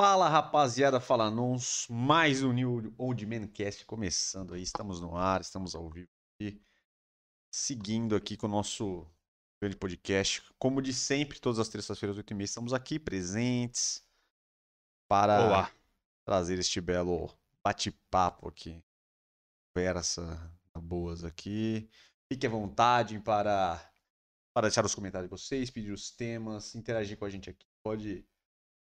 Fala rapaziada, fala nons, mais um New Old Man Cast começando aí, estamos no ar, estamos ao vivo aqui, seguindo aqui com o nosso grande podcast, como de sempre, todas as terças-feiras, 8h30, estamos aqui presentes para Olá. trazer este belo bate-papo aqui, conversa boas aqui, fique à vontade para, para deixar os comentários de vocês, pedir os temas, interagir com a gente aqui, pode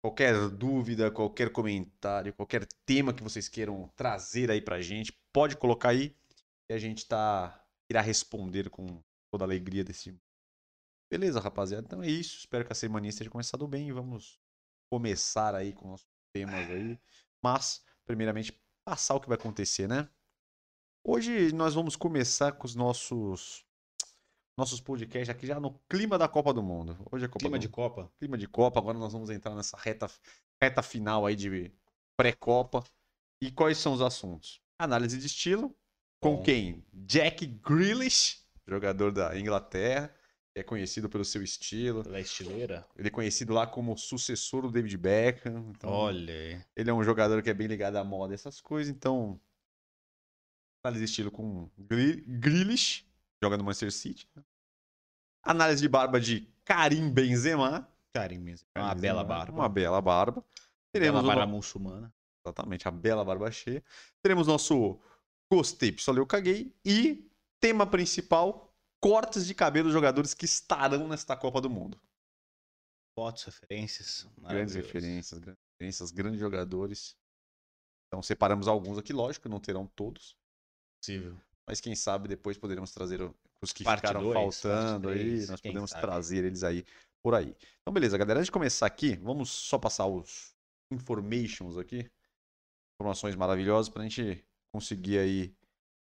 qualquer dúvida, qualquer comentário, qualquer tema que vocês queiram trazer aí pra gente, pode colocar aí e a gente tá irá responder com toda a alegria desse Beleza, rapaziada? Então é isso. Espero que a semana esteja começado bem e vamos começar aí com nossos temas aí. Mas, primeiramente, passar o que vai acontecer, né? Hoje nós vamos começar com os nossos nossos podcasts aqui já no clima da Copa do Mundo. Hoje é Copa Clima de Copa. clima de Copa. Agora nós vamos entrar nessa reta, reta final aí de pré-Copa. E quais são os assuntos? Análise de estilo. Com Bom. quem? Jack Grealish, jogador da Inglaterra, é conhecido pelo seu estilo. Da estileira. Ele é conhecido lá como sucessor do David Beckham. Então, Olha ele é um jogador que é bem ligado à moda, essas coisas. Então, análise de estilo com Gre- Grealish, joga no Manchester City. Análise de barba de Karim Benzema. Karim. É Uma bela Benzema, barba. Uma bela barba. Bela Teremos o barba no- muçulmana. Exatamente, a bela barba cheia. Teremos nosso Gostei, Pistolei, eu caguei. E tema principal, cortes de cabelo dos jogadores que estarão nesta Copa do Mundo. Fotos, referências. Grandes referências, grandes referências, grandes jogadores. Então separamos alguns aqui, lógico, não terão todos. Possível. Mas quem sabe depois poderemos trazer o- os que Parte ficaram dois, faltando parte aí. três, Nós podemos sabe. trazer eles aí por aí. Então, beleza, galera. Antes de começar aqui, vamos só passar os informations aqui. Informações maravilhosas pra gente conseguir aí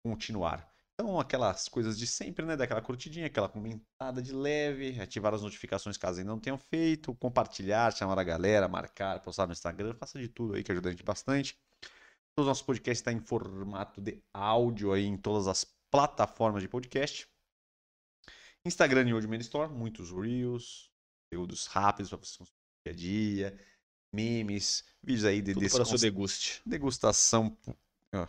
continuar. Então, aquelas coisas de sempre, né? Daquela curtidinha, aquela comentada de leve, ativar as notificações caso ainda não tenham feito, compartilhar, chamar a galera, marcar, postar no Instagram, faça de tudo aí que ajuda a gente bastante. Todos os nossos podcasts estão em formato de áudio aí em todas as plataformas de podcast. Instagram e Old Man Store, muitos reels, conteúdos rápidos para vocês consumirem dia a dia, memes, vídeos aí de Tudo para seu deguste. degustação. Ó, O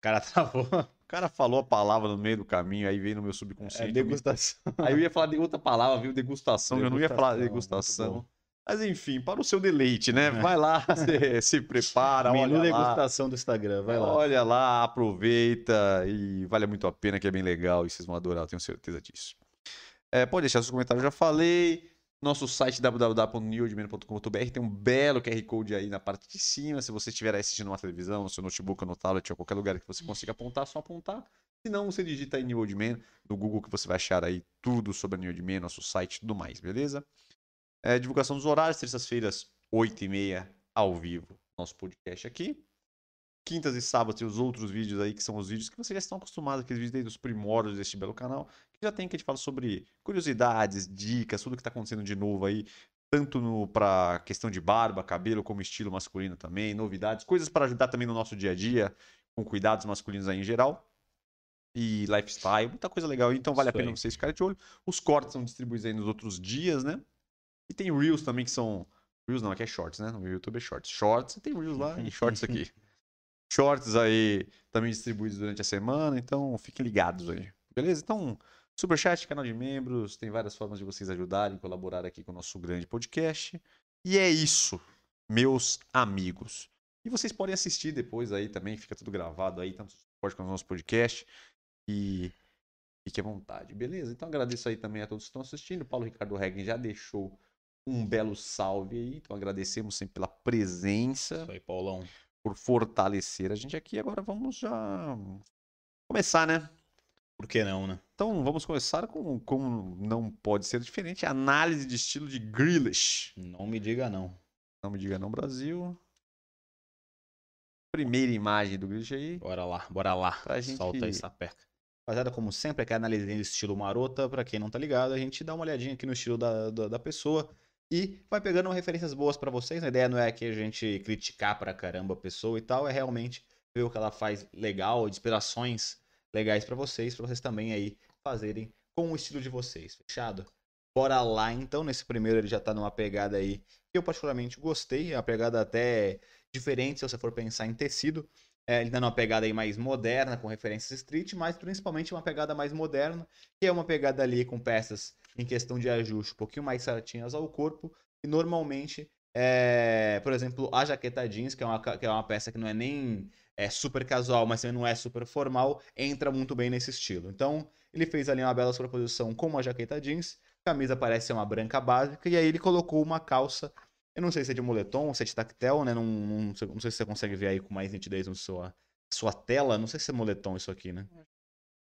cara travou. O cara falou a palavra no meio do caminho, aí veio no meu É subconsciente. me- degustação. Aí eu ia falar de outra palavra, viu? Degustação, eu não ia falar Degustação, degustação. Mas enfim, para o seu deleite, né? Vai lá, se, se prepara, Menu olha lá. degustação do Instagram. Vai lá. Olha lá, aproveita e vale muito a pena, que é bem legal e vocês vão adorar, eu tenho certeza disso. É, pode deixar seus comentários, eu já falei. Nosso site www.newdman.com.br tem um belo QR Code aí na parte de cima. Se você estiver assistindo uma televisão, no seu notebook, ou no tablet, ou qualquer lugar que você consiga apontar, é só apontar. Se não, você digita aí New Old Man no Google que você vai achar aí tudo sobre a New Old Man, nosso site e tudo mais, beleza? É, divulgação dos horários, terças-feiras, 8h30, ao vivo, nosso podcast aqui. Quintas e sábados tem os outros vídeos aí, que são os vídeos que vocês já estão acostumados, aqueles vídeos aí dos primórdios deste belo canal, que já tem que a gente fala sobre curiosidades, dicas, tudo que tá acontecendo de novo aí, tanto no, pra questão de barba, cabelo, como estilo masculino também, novidades, coisas para ajudar também no nosso dia a dia, com cuidados masculinos aí em geral. E lifestyle, muita coisa legal. Então vale a Isso pena aí. vocês ficarem de olho. Os cortes são distribuídos aí nos outros dias, né? E tem Reels também que são. Reels não, aqui é Shorts, né? No YouTube é Shorts. Shorts, tem Reels lá e Shorts aqui. Shorts aí também distribuídos durante a semana, então fiquem ligados aí. Beleza? Então, Superchat, canal de membros, tem várias formas de vocês ajudarem, colaborar aqui com o nosso grande podcast. E é isso, meus amigos. E vocês podem assistir depois aí também, fica tudo gravado aí, tanto suporte quanto no nosso podcast. E fique à vontade, beleza? Então agradeço aí também a todos que estão assistindo. O Paulo Ricardo Reggen já deixou um belo salve aí, então agradecemos sempre pela presença Isso aí, Paulão. por fortalecer a gente aqui. Agora vamos já começar, né? Por que não, né? Então vamos começar com, como não pode ser diferente, a análise de estilo de Grealish. Não me diga não. Não me diga não, Brasil. Primeira imagem do Grealish aí. Bora lá, bora lá. Pra gente- Solta aí, sapeca. Rapaziada, como sempre, aqui analisando estilo marota, pra quem não tá ligado, a gente dá uma olhadinha aqui no estilo da, da, da pessoa e vai pegando referências boas pra vocês. A ideia não é que a gente criticar pra caramba a pessoa e tal, é realmente ver o que ela faz legal, inspirações legais pra vocês, pra vocês também aí fazerem com o estilo de vocês. Fechado? Bora lá, então. Nesse primeiro ele já tá numa pegada aí que eu particularmente gostei. É uma pegada até diferente se você for pensar em tecido. É, ele dando uma pegada aí mais moderna, com referências street, mas principalmente uma pegada mais moderna, que é uma pegada ali com peças em questão de ajuste um pouquinho mais certinhas ao corpo. E normalmente, é, por exemplo, a jaqueta jeans, que é uma, que é uma peça que não é nem é, super casual, mas também não é super formal, entra muito bem nesse estilo. Então, ele fez ali uma bela sobreposição com uma jaqueta jeans, camisa parece ser uma branca básica, e aí ele colocou uma calça eu não sei se é de moletom ou se é de tactel, né? Não, não, não, sei, não sei se você consegue ver aí com mais nitidez na sua, sua tela. Não sei se é moletom isso aqui, né?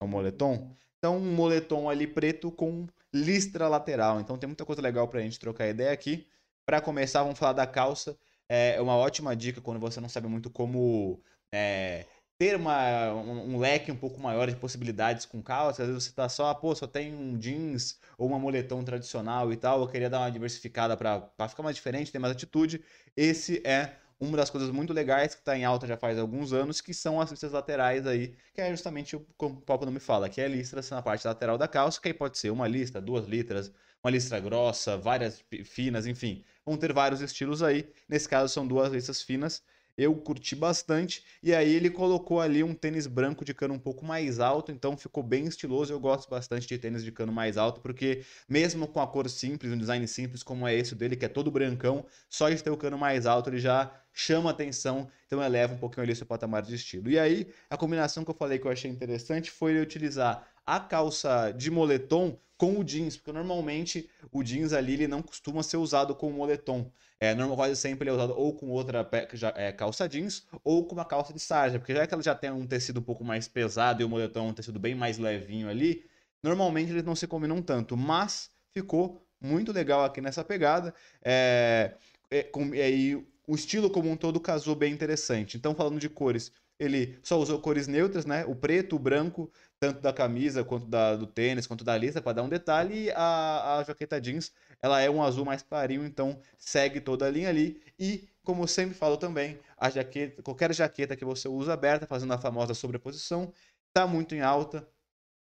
É um moletom? Então, um moletom ali preto com listra lateral. Então, tem muita coisa legal pra gente trocar ideia aqui. Para começar, vamos falar da calça. É uma ótima dica quando você não sabe muito como é, ter uma, um, leque um pouco maior de possibilidades com calça. Às vezes você tá só, pô, só tem um jeans ou uma moletom tradicional e tal. Eu queria dar uma diversificada para ficar mais diferente, ter mais atitude. Esse é uma das coisas muito legais que está em alta já faz alguns anos, que são as listras laterais aí, que é justamente o que o próprio nome fala, que é a listra na parte lateral da calça, que aí pode ser uma lista, duas listras, uma listra grossa, várias finas, enfim. Vão ter vários estilos aí. Nesse caso são duas listras finas eu curti bastante. E aí ele colocou ali um tênis branco de cano um pouco mais alto, então ficou bem estiloso. Eu gosto bastante de tênis de cano mais alto, porque mesmo com a cor simples, um design simples como é esse dele, que é todo brancão, só de ter o cano mais alto ele já chama atenção, então eleva um pouquinho ali seu patamar de estilo. E aí, a combinação que eu falei que eu achei interessante foi ele utilizar a calça de moletom com o jeans, porque normalmente o jeans ali ele não costuma ser usado com o moletom. É, normal, quase sempre ele é usado ou com outra é, calça jeans ou com uma calça de sarja, porque já que ela já tem um tecido um pouco mais pesado e o moletom é um tecido bem mais levinho ali, normalmente eles não se combinam tanto, mas ficou muito legal aqui nessa pegada. É, é, com, e aí o estilo como um todo casou bem interessante. Então, falando de cores, ele só usou cores neutras, né? O preto, o branco, tanto da camisa quanto da, do tênis, quanto da lista, para dar um detalhe. E a, a jaqueta jeans, ela é um azul mais clarinho, então segue toda a linha ali. E, como sempre falo também, a jaqueta, qualquer jaqueta que você usa aberta, fazendo a famosa sobreposição, está muito em alta.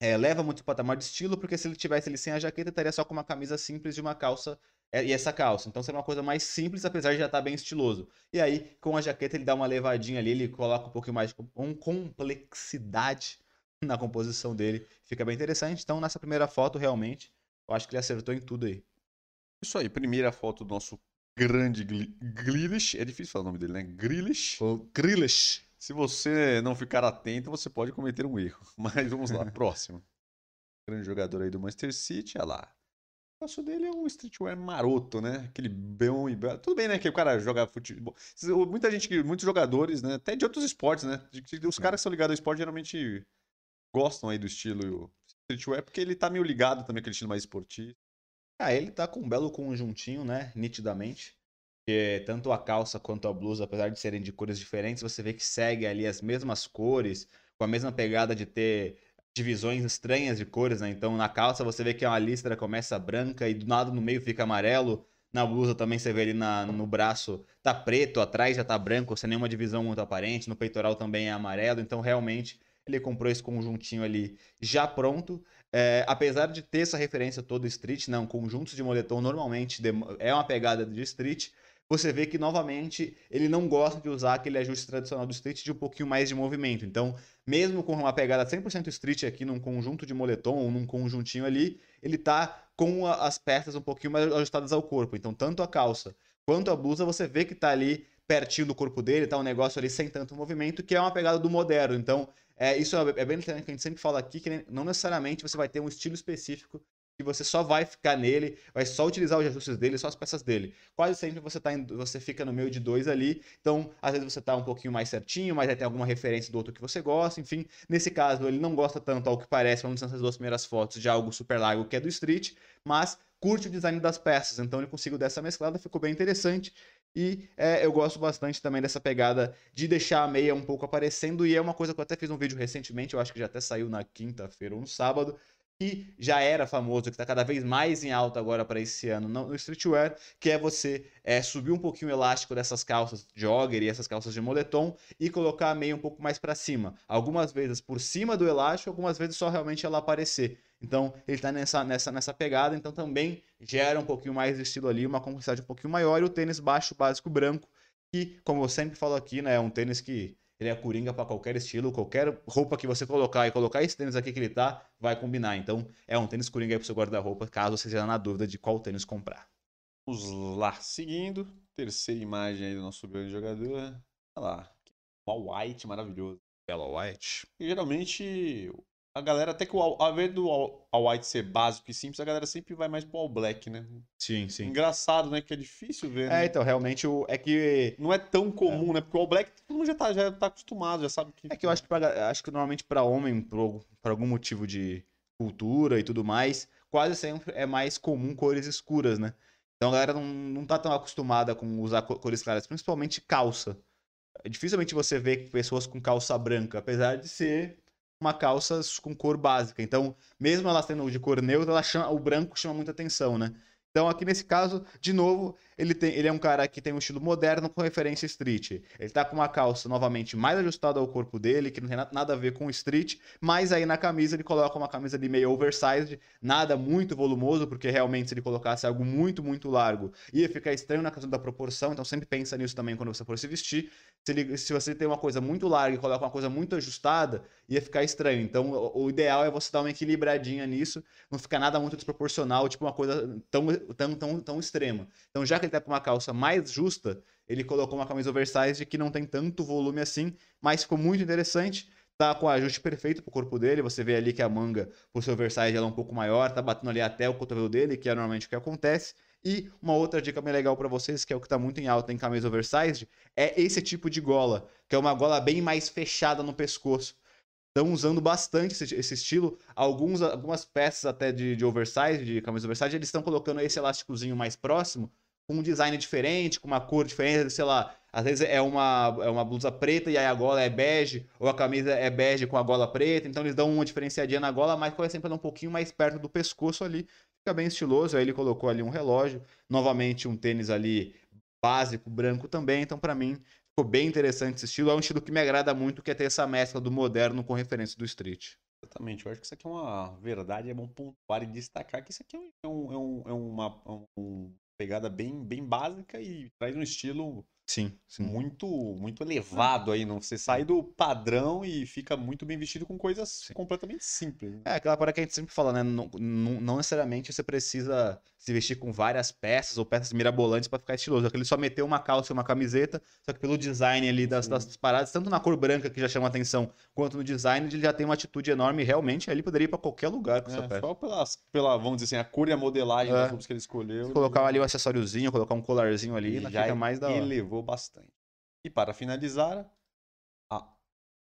É, leva muito o patamar de estilo, porque se ele tivesse ele sem a jaqueta, estaria só com uma camisa simples e uma calça é, e essa calça. Então seria uma coisa mais simples, apesar de já estar tá bem estiloso. E aí, com a jaqueta, ele dá uma levadinha ali, ele coloca um pouquinho mais de complexidade na composição dele. Fica bem interessante. Então, nessa primeira foto, realmente, eu acho que ele acertou em tudo aí. Isso aí, primeira foto do nosso grande Grilish. É difícil falar o nome dele, né? Grilish. Grilish. Se você não ficar atento, você pode cometer um erro. Mas vamos lá, próximo. Grande jogador aí do Manchester City, olha lá. O negócio dele é um streetwear maroto, né? Aquele bom e belo. Tudo bem, né? Que o cara joga futebol. Muita gente, muitos jogadores, né? Até de outros esportes, né? Os caras que são ligados ao esporte geralmente gostam aí do estilo streetwear, porque ele tá meio ligado também aquele estilo mais esportivo. Ah, ele tá com um belo conjuntinho, né? Nitidamente. Que tanto a calça quanto a blusa, apesar de serem de cores diferentes, você vê que segue ali as mesmas cores, com a mesma pegada de ter divisões estranhas de cores, né? Então na calça você vê que uma listra começa branca e do nada no meio fica amarelo. Na blusa também você vê ali na, no braço tá preto, atrás já tá branco, sem nenhuma divisão muito aparente. No peitoral também é amarelo. Então realmente ele comprou esse conjuntinho ali já pronto. É, apesar de ter essa referência toda street, não, conjuntos de moletom normalmente é uma pegada de street você vê que novamente ele não gosta de usar aquele ajuste tradicional do street de um pouquinho mais de movimento. Então, mesmo com uma pegada 100% street aqui num conjunto de moletom ou num conjuntinho ali, ele tá com as peças um pouquinho mais ajustadas ao corpo. Então, tanto a calça quanto a blusa, você vê que tá ali pertinho do corpo dele, tá um negócio ali sem tanto movimento, que é uma pegada do moderno. Então, é, isso é, é bem interessante que a gente sempre fala aqui, que não necessariamente você vai ter um estilo específico que você só vai ficar nele, vai só utilizar os ajustes dele, só as peças dele. Quase sempre você, tá em, você fica no meio de dois ali, então às vezes você tá um pouquinho mais certinho, mas aí tem alguma referência do outro que você gosta, enfim. Nesse caso, ele não gosta tanto ao que parece, vamos dizer, nessas duas primeiras fotos, de algo super largo que é do Street, mas curte o design das peças, então ele conseguiu dessa mesclada, ficou bem interessante. E é, eu gosto bastante também dessa pegada de deixar a meia um pouco aparecendo. E é uma coisa que eu até fiz um vídeo recentemente, eu acho que já até saiu na quinta-feira ou no sábado, que já era famoso, que está cada vez mais em alta agora para esse ano no streetwear, que é você é, subir um pouquinho o elástico dessas calças jogger e essas calças de moletom e colocar a meia um pouco mais para cima. Algumas vezes por cima do elástico, algumas vezes só realmente ela aparecer. Então, ele tá nessa, nessa, nessa pegada, então também gera um pouquinho mais de estilo ali, uma complexidade um pouquinho maior. E o tênis baixo, básico, branco, que, como eu sempre falo aqui, né, é um tênis que ele é coringa para qualquer estilo, qualquer roupa que você colocar e colocar esse tênis aqui que ele tá, vai combinar. Então, é um tênis coringa aí pro seu guarda-roupa, caso você esteja na dúvida de qual tênis comprar. Vamos lá, seguindo. Terceira imagem aí do nosso grande jogador. Olha lá. All white maravilhoso. Bella White. E geralmente a galera, até que o ao invés do all, all white ser básico e simples, a galera sempre vai mais pro all black, né? Sim, sim. Engraçado, né? Que é difícil ver. né? É, então, realmente o, é que. Não é tão comum, né? Porque o all black todo mundo já tá, já tá acostumado, já sabe que. É que eu acho que, pra- acho que normalmente para homem, por, por algum motivo de cultura e tudo mais, quase sempre é mais comum cores escuras, né? Então a galera não, não tá tão acostumada com usar co- cores claras, principalmente calça. Dificilmente você vê pessoas com calça branca, apesar de ser uma calça com cor básica. Então, mesmo ela sendo de cor neutra, chama- o branco chama muita atenção, né? Então, aqui nesse caso, de novo, ele, tem, ele é um cara que tem um estilo moderno com referência street. Ele tá com uma calça, novamente, mais ajustada ao corpo dele, que não tem na- nada a ver com street, mas aí na camisa ele coloca uma camisa de meio oversized, nada muito volumoso, porque realmente se ele colocasse algo muito, muito largo, ia ficar estranho na questão da proporção, então sempre pensa nisso também quando você for se vestir. Se, ele- se você tem uma coisa muito larga e coloca uma coisa muito ajustada, ia ficar estranho. Então, o, o ideal é você dar uma equilibradinha nisso, não ficar nada muito desproporcional, tipo uma coisa tão, tão, tão, tão extrema. Então, já que ele tá com uma calça mais justa, ele colocou uma camisa oversized que não tem tanto volume assim, mas ficou muito interessante. Tá com o ajuste perfeito pro corpo dele. Você vê ali que a manga, por ser oversized, ela é um pouco maior, tá batendo ali até o cotovelo dele, que é normalmente o que acontece. E uma outra dica bem legal para vocês, que é o que tá muito em alta em camisa oversized, é esse tipo de gola, que é uma gola bem mais fechada no pescoço. Estão usando bastante esse, esse estilo. Alguns, algumas peças até de, de oversize, de camisa oversize, eles estão colocando esse elásticozinho mais próximo, com um design diferente, com uma cor diferente, sei lá. Às vezes é uma, é uma blusa preta e aí a gola é bege, ou a camisa é bege com a gola preta, então eles dão uma diferenciadinha na gola, mas quase sempre é um pouquinho mais perto do pescoço ali. Fica bem estiloso, aí ele colocou ali um relógio, novamente um tênis ali básico, branco também, então pra mim ficou bem interessante esse estilo. É um estilo que me agrada muito, que é ter essa mescla do moderno com referência do street. Exatamente, eu acho que isso aqui é uma verdade, é bom pontuar e destacar que isso aqui é, um, é, um, é uma, é um pegada bem, bem básica e traz um estilo Sim, sim. muito muito elevado aí, não? Você sai do padrão e fica muito bem vestido com coisas completamente simples. né? É aquela parada que a gente sempre fala, né? Não, não, não necessariamente você precisa se vestir com várias peças ou peças mirabolantes pra ficar estiloso. Aquele só meteu uma calça e uma camiseta, só que pelo design ali das, das paradas, tanto na cor branca que já chama atenção, quanto no design, ele já tem uma atitude enorme e realmente ele poderia ir pra qualquer lugar com essa É, peça. só pelas, pela, vamos dizer assim, a cor e a modelagem É. das que ele escolheu. Se colocar ali um acessóriozinho, colocar um colarzinho ali, ele ainda já fica mais da hora. elevou bastante. E para finalizar,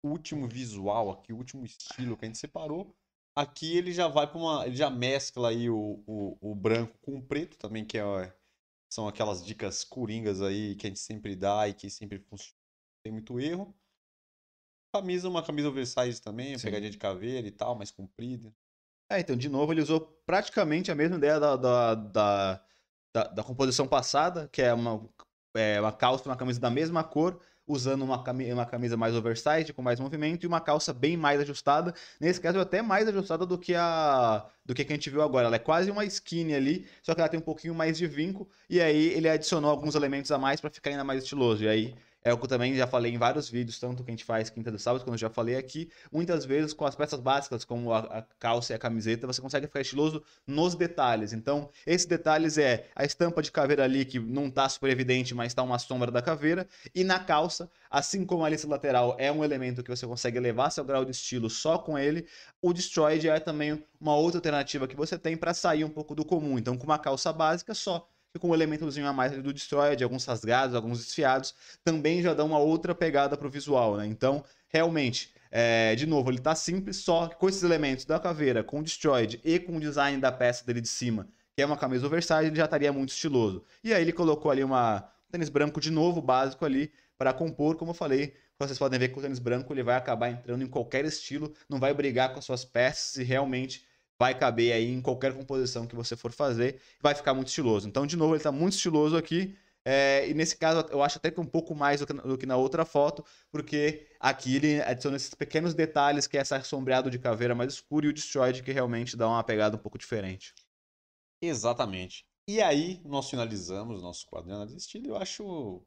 o último visual aqui, o último estilo que a gente separou. Aqui ele já vai para uma. Ele já mescla aí o, o, o branco com o preto também, que é, são aquelas dicas coringas aí que a gente sempre dá e que sempre funciona. Tem muito erro. Camisa, uma camisa oversize também, Sim. pegadinha de caveira e tal, mais comprida. É, então, de novo, ele usou praticamente a mesma ideia da, da, da, da, da composição passada, que é uma, é uma calça uma camisa da mesma cor, usando uma, cami- uma camisa mais oversized, com mais movimento, e uma calça bem mais ajustada. Nesse caso, até mais ajustada do que a do que a que a gente viu agora. Ela é quase uma skinny ali, só que ela tem um pouquinho mais de vinco, e aí ele adicionou alguns elementos a mais para ficar ainda mais estiloso. E aí é o que eu também já falei em vários vídeos, tanto que a gente faz quinta do sábado, quando eu já falei aqui. Muitas vezes, com as peças básicas, como a, a calça e a camiseta, você consegue ficar estiloso nos detalhes. Então, esses detalhes é a estampa de caveira ali, que não tá super evidente, mas tá uma sombra da caveira. E na calça, assim como a lista lateral é um elemento que você consegue elevar seu grau de estilo só com ele, o Destroyed é também uma outra alternativa que você tem para sair um pouco do comum. Então, com uma calça básica só, com um elementozinho a mais do Destroyed, alguns rasgados, alguns desfiados, também já dá uma outra pegada pro visual, né? Então, realmente, é, de novo, ele tá simples, só que com esses elementos da caveira, com o Destroyed e com o design da peça dele de cima, que é uma camisa oversize, ele já estaria muito estiloso. E aí ele colocou ali uma um tênis branco de novo, básico ali, para compor, como eu falei, vocês podem ver que o tênis branco ele vai acabar entrando em qualquer estilo, não vai brigar com as suas peças e realmente vai caber aí em qualquer composição que você for fazer, vai ficar muito estiloso. Então, de novo, ele está muito estiloso aqui. É, e nesse caso, eu acho até que um pouco mais do que, do que na outra foto, porque aqui ele adiciona esses pequenos detalhes, que é essa sombreado de caveira mais escuro e o Destroyed, que realmente dá uma pegada um pouco diferente. Exatamente. E aí, nós finalizamos o nosso quadro de análise de estilo. Eu acho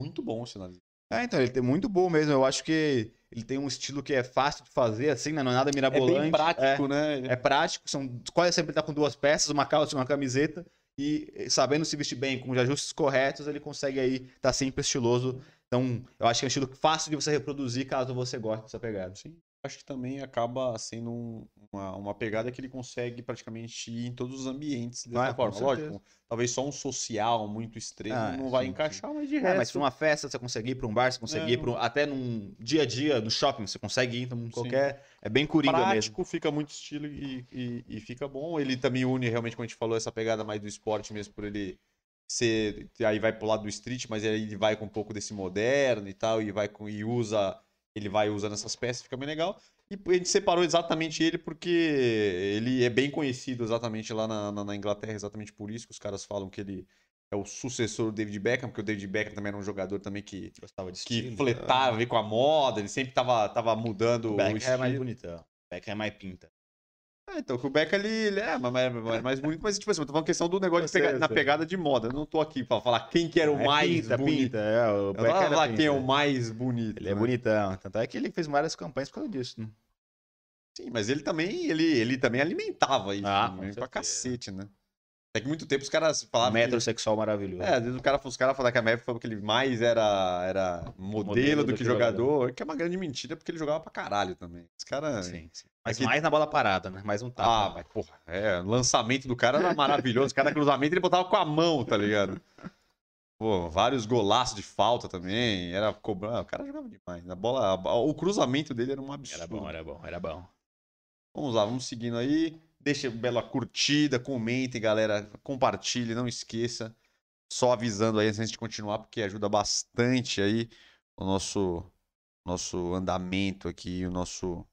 muito bom esse análise. É, então, ele tem muito bom mesmo. Eu acho que ele tem um estilo que é fácil de fazer, assim, né? Não é nada mirabolante. É bem prático, é, né? É prático, são quase sempre tá com duas peças, uma calça e uma camiseta. E sabendo se vestir bem, com os ajustes corretos, ele consegue aí estar tá sempre estiloso. Então, eu acho que é um estilo fácil de você reproduzir caso você goste dessa pegada. Sim acho que também acaba sendo um, uma, uma pegada que ele consegue praticamente ir em todos os ambientes dessa ah, forma. Lógico, talvez só um social muito extremo ah, não vai sim, encaixar, sim. mas de resto... É, mas pra uma festa você consegue ir pra um bar, você consegue é, ir pra até num dia a dia, no shopping, você consegue ir, então qualquer... Sim. É bem coringa Prático, mesmo. fica muito estilo e, e, e, fica bom. Ele também une, realmente, como a gente falou, essa pegada mais do esporte mesmo, por ele ser... Aí vai pro lado do street, mas aí ele vai com um pouco desse moderno e tal, e vai com... e usa ele vai usando essas peças, fica bem legal. E a gente separou exatamente ele porque ele é bem conhecido exatamente lá na, na, na, Inglaterra, exatamente por isso que os caras falam que ele é o sucessor do David Beckham, porque o David Beckham também era um jogador também que gostava de estilo, que fletava né? com a moda, ele sempre tava, tava mudando o Beckham o estilo. é mais bonitão, Beckham é mais pinta. É, então, o Beck ali, ele é mais, mais, mais bonito, mas tipo assim, eu tô falando questão do negócio pega, na pegada de moda. Eu não tô aqui pra falar quem que era o é mais pinta, bonito. Pinta, é, o Beck eu não falar quem é o mais bonito. Ele é né? é bonitão. Tanto é que ele fez várias campanhas por causa disso, né? Sim, mas ele também, ele, ele também alimentava isso ah, né? pra cacete, né? Até que muito tempo os caras falavam. Metrosexual maravilhoso. É, às vezes o cara, os caras falavam que a Maverick falou que ele mais era, era modelo, modelo do, do, que, jogador, jogador, que é uma grande mentira, porque ele jogava pra caralho também. Os caras. Sim, sim. Mas Aqui... mais na bola parada, né? Mais um tapa. Ah, mas porra, é, lançamento do cara era maravilhoso. Cada cruzamento ele botava com a mão, tá ligado? Pô, vários golaços de falta também. Era cobrando. O cara jogava demais. A bola, o cruzamento dele era um absurdo. Era bom, era bom, era bom. Vamos lá, vamos seguindo aí. Deixa bela curtida, comente, galera. Compartilhe, não esqueça. Só avisando aí antes de continuar, porque ajuda bastante aí o nosso, nosso andamento aqui, o nosso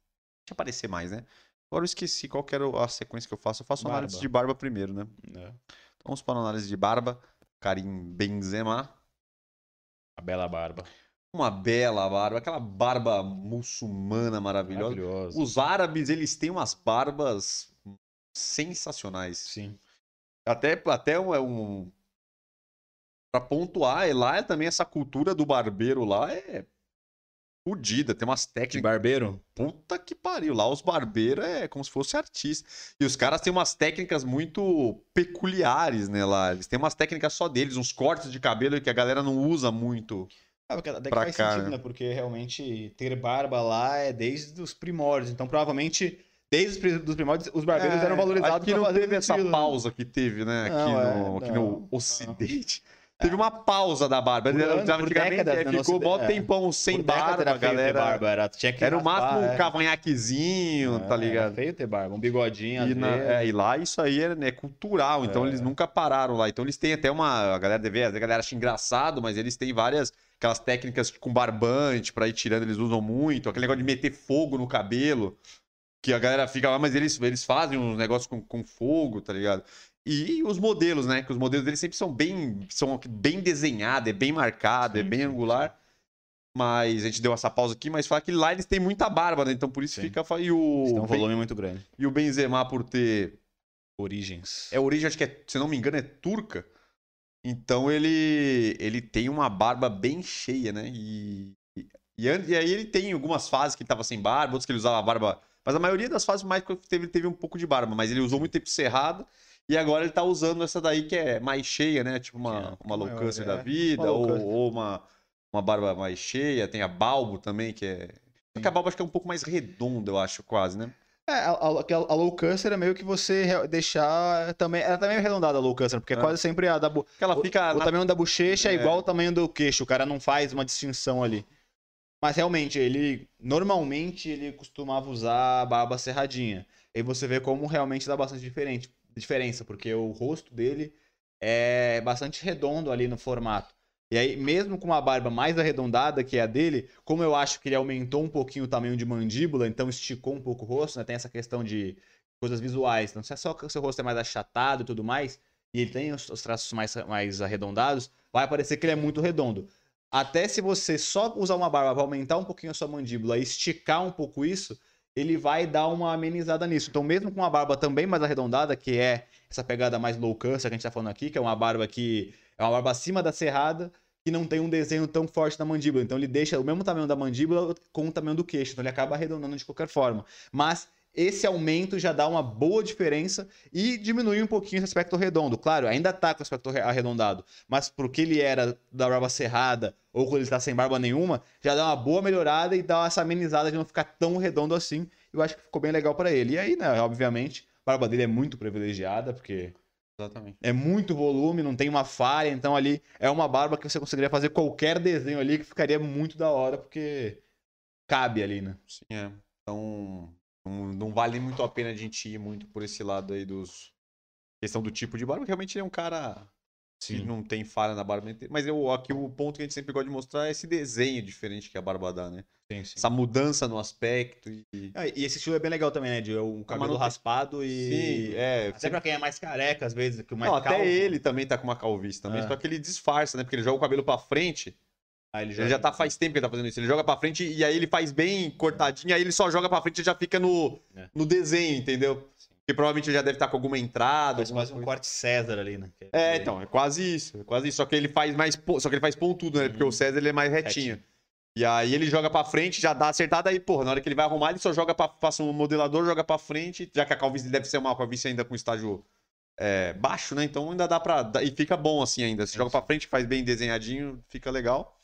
Deixa aparecer mais, né? Agora eu esqueci qual que era a sequência que eu faço. Eu faço barba. análise de barba primeiro, né? É. Então vamos para a análise de barba. Karim Benzema. A bela barba. Uma bela barba, aquela barba muçulmana maravilhosa. Maravilhosa. Os árabes, eles têm umas barbas sensacionais. Sim. Até, até um, é um para pontuar, lá é também essa cultura do barbeiro lá é fodida, tem umas técnicas. De barbeiro? Puta que pariu. Lá os barbeiros é como se fosse artista. E os caras têm umas técnicas muito peculiares, né? Lá. Eles têm umas técnicas só deles, uns cortes de cabelo que a galera não usa muito. Ah, porque até que faz cá, sentido, né? né? Porque realmente ter barba lá é desde os primórdios. Então, provavelmente. Desde os primórdios, os barbeiros é, eram valorizados. Que não teve essa estilo. pausa que teve, né? Aqui, não, no, é, aqui não, no Ocidente. Teve uma pausa da barba. Por anos, Antigamente décadas, é, ficou mó é. tempão sem barba, era galera. Barba, era, tinha que era o máximo um é. cavanhaquezinho, tá ligado? feio ter barba, um bigodinho. E, na, é, e lá isso aí é né, cultural, então eles nunca pararam lá. Então eles têm até uma. A galera deve, a galera acha engraçado, mas eles têm várias. Aquelas técnicas com barbante pra ir tirando, eles usam muito. Aquele negócio de meter fogo no cabelo. Que a galera fica lá, mas eles, eles fazem uns negócios com, com fogo, tá ligado? E os modelos, né? Que os modelos deles sempre são bem, são bem desenhados, é bem marcado, é sim, é bem sim, angular. Sim. Mas a gente deu essa pausa aqui, mas fala que lá eles têm muita barba, né? Então por isso fica. E o. tem um volume muito grande. E o Benzema, por ter. Origens. É origem, acho que é, se não me engano, é turca. Então ele ele tem uma barba bem cheia, né? E, e, e, aí ele tem algumas fases que ele tava sem barba, outras que ele usava barba. Mas a maioria das fases mais teve, teve um pouco de barba, mas ele usou muito tempo cerrado. E agora ele tá usando essa daí que é mais cheia, né? Tipo uma, uma low cancer é, da vida, ou, ou, uma, uma barba mais cheia. Tem a balbo também, que é. Só que a balbo acho que é um pouco mais redonda, eu acho, quase, né? É, a, a, low cancer é meio que você deixar também. Ela também é arredondada a low cancer, porque é. quase sempre a da. Que ela fica. O, na... o tamanho da bochecha é. é igual ao tamanho do queixo, o cara não faz uma distinção ali. Mas realmente, ele. Normalmente ele costumava usar a barba serradinha. E você vê como realmente dá bastante diferente diferença, porque o rosto dele é bastante redondo ali no formato. E aí, mesmo com uma barba mais arredondada que é a dele, como eu acho que ele aumentou um pouquinho o tamanho de mandíbula, então esticou um pouco o rosto, né? Tem essa questão de coisas visuais. Então, se é só que o seu rosto é mais achatado e tudo mais, e ele tem os, os traços mais, mais arredondados, vai parecer que ele é muito redondo. Até se você só usar uma barba para aumentar um pouquinho a sua mandíbula e esticar um pouco isso, ele vai dar uma amenizada nisso. Então, mesmo com uma barba também mais arredondada, que é essa pegada mais low cancer que a gente tá falando aqui, que é uma barba que é uma barba acima da cerrada, que não tem um desenho tão forte na mandíbula. Então, ele deixa o mesmo tamanho da mandíbula com o tamanho do queixo. Então, ele acaba arredondando de qualquer forma. Mas esse aumento já dá uma boa diferença e diminui um pouquinho esse aspecto redondo. Claro, ainda tá com o aspecto arredondado, mas pro que ele era da barba cerrada ou quando ele tá sem barba nenhuma, já dá uma boa melhorada e dá essa amenizada de não ficar tão redondo assim. Eu acho que ficou bem legal para ele. E aí, né, obviamente, a barba dele é muito privilegiada, porque Exatamente. é muito volume, não tem uma falha, então ali é uma barba que você conseguiria fazer qualquer desenho ali que ficaria muito da hora, porque cabe ali, né? Sim, é. Então, não, não vale muito a pena a gente ir muito por esse lado aí dos. Questão do tipo de barba, porque realmente ele é um cara que não tem falha na barba inteira. Mas eu, aqui o ponto que a gente sempre gosta de mostrar é esse desenho diferente que a barba dá, né? Sim, sim. Essa mudança no aspecto e. Ah, e esse estilo é bem legal também, né? De o cabelo manute- raspado e. Sim, é. Até pra quem é mais careca, às vezes, que o mais Não, até calvo, ele também tá com uma calvície também, É. só que ele disfarça, né? Porque ele joga o cabelo pra frente. aí ele já, Ele já tá faz tempo que ele tá fazendo isso. Ele joga pra frente e aí ele faz bem cortadinho, aí ele só joga pra frente e já fica no, É. no desenho, entendeu? Porque provavelmente ele já deve estar com alguma entrada. Faz alguma quase um coisa. corte César ali, né? Que É, então, é quase isso. É quase isso. Só que ele faz mais. Só que ele faz pontudo, né? Porque o César ele é mais retinho. Retinho. E aí ele joga pra frente, já dá acertada, aí, porra, na hora que ele vai arrumar, ele só joga pra. Passa um modelador, joga pra frente, já que a calvície deve ser uma calvície ainda com estágio é, baixo, né? Então ainda dá pra. E fica bom assim ainda. Se Sim, joga pra frente, faz bem desenhadinho, fica legal.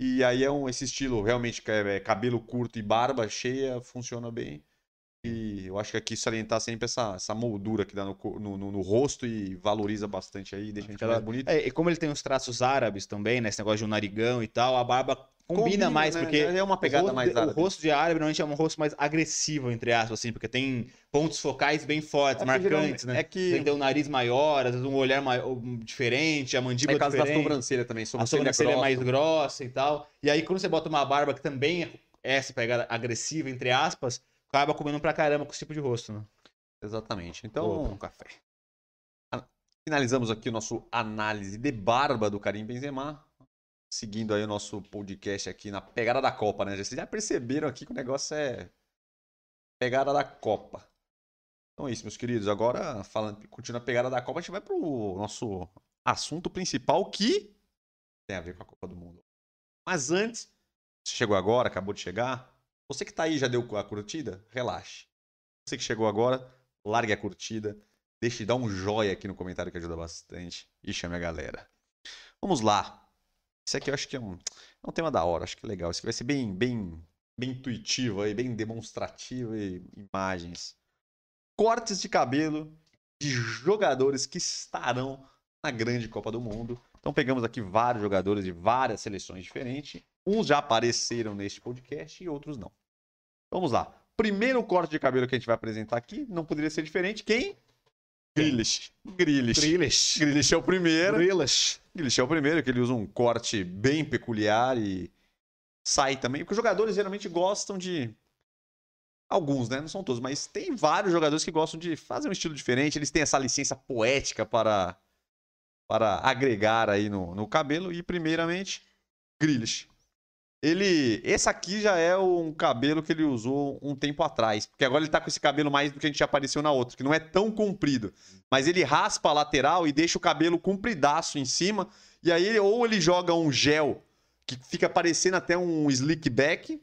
E aí é um, esse estilo realmente que é, é cabelo curto e barba cheia, funciona bem. E eu acho que aqui salientar sempre essa, essa moldura que dá no, no, no- no rosto e valoriza bastante aí, deixa a gente mais da- bonito. É, e como ele tem os traços árabes também, né? Esse negócio de um narigão e tal, a barba combina, Combina, mais, né? porque. É uma pegada rosto mais árabe. O rosto de árabe normalmente é um rosto mais agressivo, entre aspas, assim, porque tem pontos focais bem fortes, É marcantes, né? É que. Tem que ter um nariz maior, às vezes um olhar maior, diferente, a É mandíbula por causa da diferente. sobrancelha também. a Sobrancelha, sobrancelha é grossa. mais grossa e tal. E aí, quando você bota uma barba que também é essa pegada agressiva, entre aspas, acaba comendo pra caramba com esse tipo de rosto, né? Exatamente. Então, um café. finalizamos aqui o nosso análise de barba do Karim Benzema. Seguindo aí o nosso podcast aqui na pegada da Copa, né? Vocês já perceberam aqui que o negócio é pegada da Copa. Então é isso, meus queridos. Agora, falando, continuando a pegada da Copa, a gente vai pro nosso assunto principal que tem a ver com a Copa do Mundo. Mas antes, você chegou agora, acabou de chegar, você que tá aí já deu a curtida? Relaxe. Você que chegou agora, largue a curtida, deixe dar um joia aqui no comentário que ajuda bastante e chame a galera. Vamos lá. Esse aqui eu acho que é um, é um tema da hora, acho que é legal. Esse aqui vai ser bem, bem, bem intuitivo aí, bem demonstrativo e imagens. Cortes de cabelo de jogadores que estarão na grande Copa do Mundo. Então pegamos aqui vários jogadores de várias seleções diferentes. Uns já apareceram neste podcast e outros não. Vamos lá. Primeiro corte de cabelo que a gente vai apresentar aqui não poderia ser diferente. Quem? Grealish. Grealish. Grealish. Grealish é o primeiro. Grealish. Grealish é o primeiro, que ele usa um corte bem peculiar e sai também. Porque os jogadores geralmente gostam de. Alguns, né? Não são todos, mas tem vários jogadores que gostam de fazer um estilo diferente. Eles têm essa licença poética para, para agregar aí no, no cabelo. E, primeiramente, Grealish. Ele. Esse aqui já é um cabelo que ele usou um tempo atrás. Porque agora ele tá com esse cabelo mais do que a gente já apareceu na outra, que não é tão comprido. Mas ele raspa a lateral e deixa o cabelo compridaço em cima. E aí, ele- ou ele joga um gel que fica parecendo até um slick back,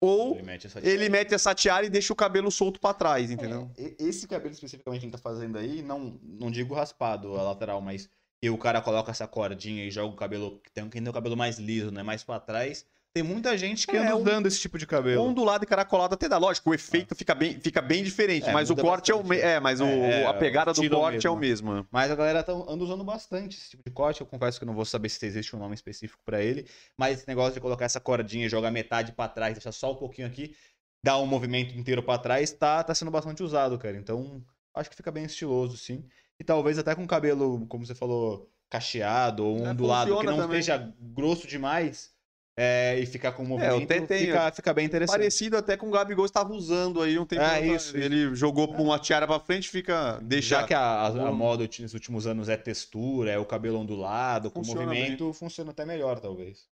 ou Ele mete essa ele mete essa tiara e deixa o cabelo solto pra trás, entendeu? É, e- esse cabelo especificamente que a gente tá fazendo aí, não, não digo raspado a lateral, mas que o cara coloca essa cordinha e joga o cabelo, tem, que tem o cabelo mais liso, né? Mais pra trás. Tem muita gente que É, anda um- usando esse tipo de cabelo. Ondulado e caracolado até dá. Lógico, o efeito fica, bem, fica bem diferente, É, mas o corte é o bastante. mesmo. É, mas o- É, é, a pegada do é corte é o mesmo. Mas a galera tá, anda usando bastante esse tipo de corte. Eu confesso que eu não vou saber se existe um nome específico pra ele. Mas esse negócio de colocar essa cordinha e jogar metade pra trás, deixar só um pouquinho aqui, dar um movimento inteiro pra trás, tá, tá sendo bastante usado, cara. Então, acho que fica bem estiloso, sim. E talvez até com cabelo, como você falou, cacheado ou É, ondulado, que não também. esteja grosso demais. É, e ficar com o movimento, até tenho. fica, fica bem interessante. Parecido até com o Gabigol estava usando aí um tempo É, isso, Ele jogou pra uma tiara pra frente, fica. Deixa. Já que a, a- a moda nos últimos anos é textura, é o cabelo ondulado, com Funciona movimento, funciona até melhor, talvez.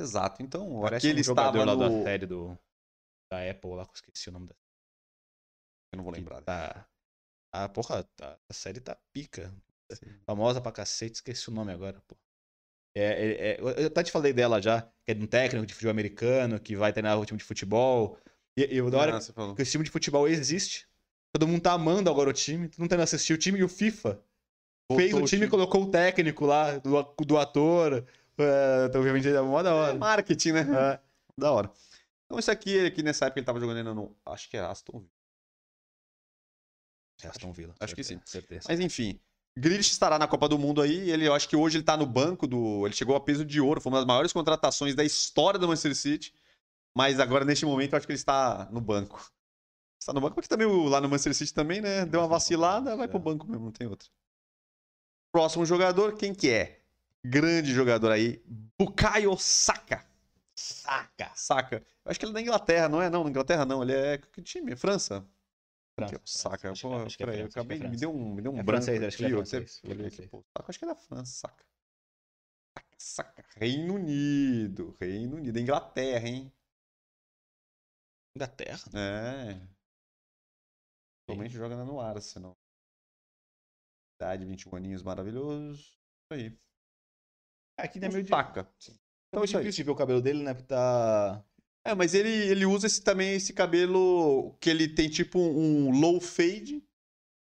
Exato. Então, Parece aquele um jogador estava lá no... da série do, da Apple, lá que eu esqueci o nome da Eu não vou lembrar. Tá. Ah, porra, tá- a série tá pica. Famosa pra cacete, esqueci o nome agora, pô. É, é- é- eu até te falei dela já, que é de um técnico de futebol americano, que vai treinar o time de futebol. E, e o da hora Ah, que esse time de futebol existe. Todo mundo tá amando agora o time, todo mundo tá indo assistir o time e o FIFA. fez o time e colocou o técnico lá, do, do ator. É, então, obviamente, é mó da É hora. marketing, né? É. Da hora. Então, esse aqui, aqui nessa época ele tava jogando ainda no. Acho que era Aston Villa. É Aston Villa. Acho que certeza, Certeza. Mas enfim. Grealish estará na Copa do Mundo aí. Ele, eu acho que hoje ele tá no banco do. Ele chegou a peso de ouro. Foi uma das maiores contratações da história do Manchester City. Mas agora, neste momento, eu acho que ele está no banco. Está no banco porque também lá no Manchester City também, né? Deu uma vacilada, vai pro banco mesmo, não tem outra. Próximo jogador, quem que é? Grande jogador aí, Bukayo Saka. Saca! Saka. Eu acho que ele é da Inglaterra, não é? Não, na Inglaterra não. Ele é. Que time? França? França, Que- Saka. França, acho Pô, acho que é peraí, eu que é acabei. me deu um, me deu um É branco. francês, acho que é francês, olhei aqui, pô, Saka, acho que é da França, Saka. Saka. Reino Unido. Reino Unido. Inglaterra, hein? Inglaterra? É. Atualmente joga no Arsenal. Idade, 21 aninhos, maravilhoso. Isso aí. Aqui É é meio Saka. Então, isso aí. difícil de ver o cabelo dele, né? Porque tá. É, mas ele, ele usa esse, também esse cabelo que ele tem tipo um low fade,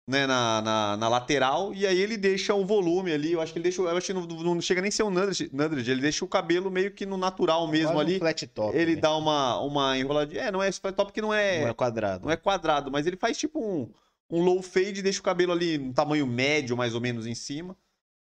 né, na, na, na lateral, e aí ele deixa um volume ali, eu acho que ele deixa, eu acho que não, não chega nem a ser um nudge, nudge, ele deixa o cabelo meio que no natural mesmo quase um ali, flat top. ele né? dá uma, uma enroladinha, é, não é flat top que não é, Não é quadrado. não é quadrado, mas ele faz tipo um, um low fade e deixa o cabelo ali no tamanho médio, mais ou menos, em cima,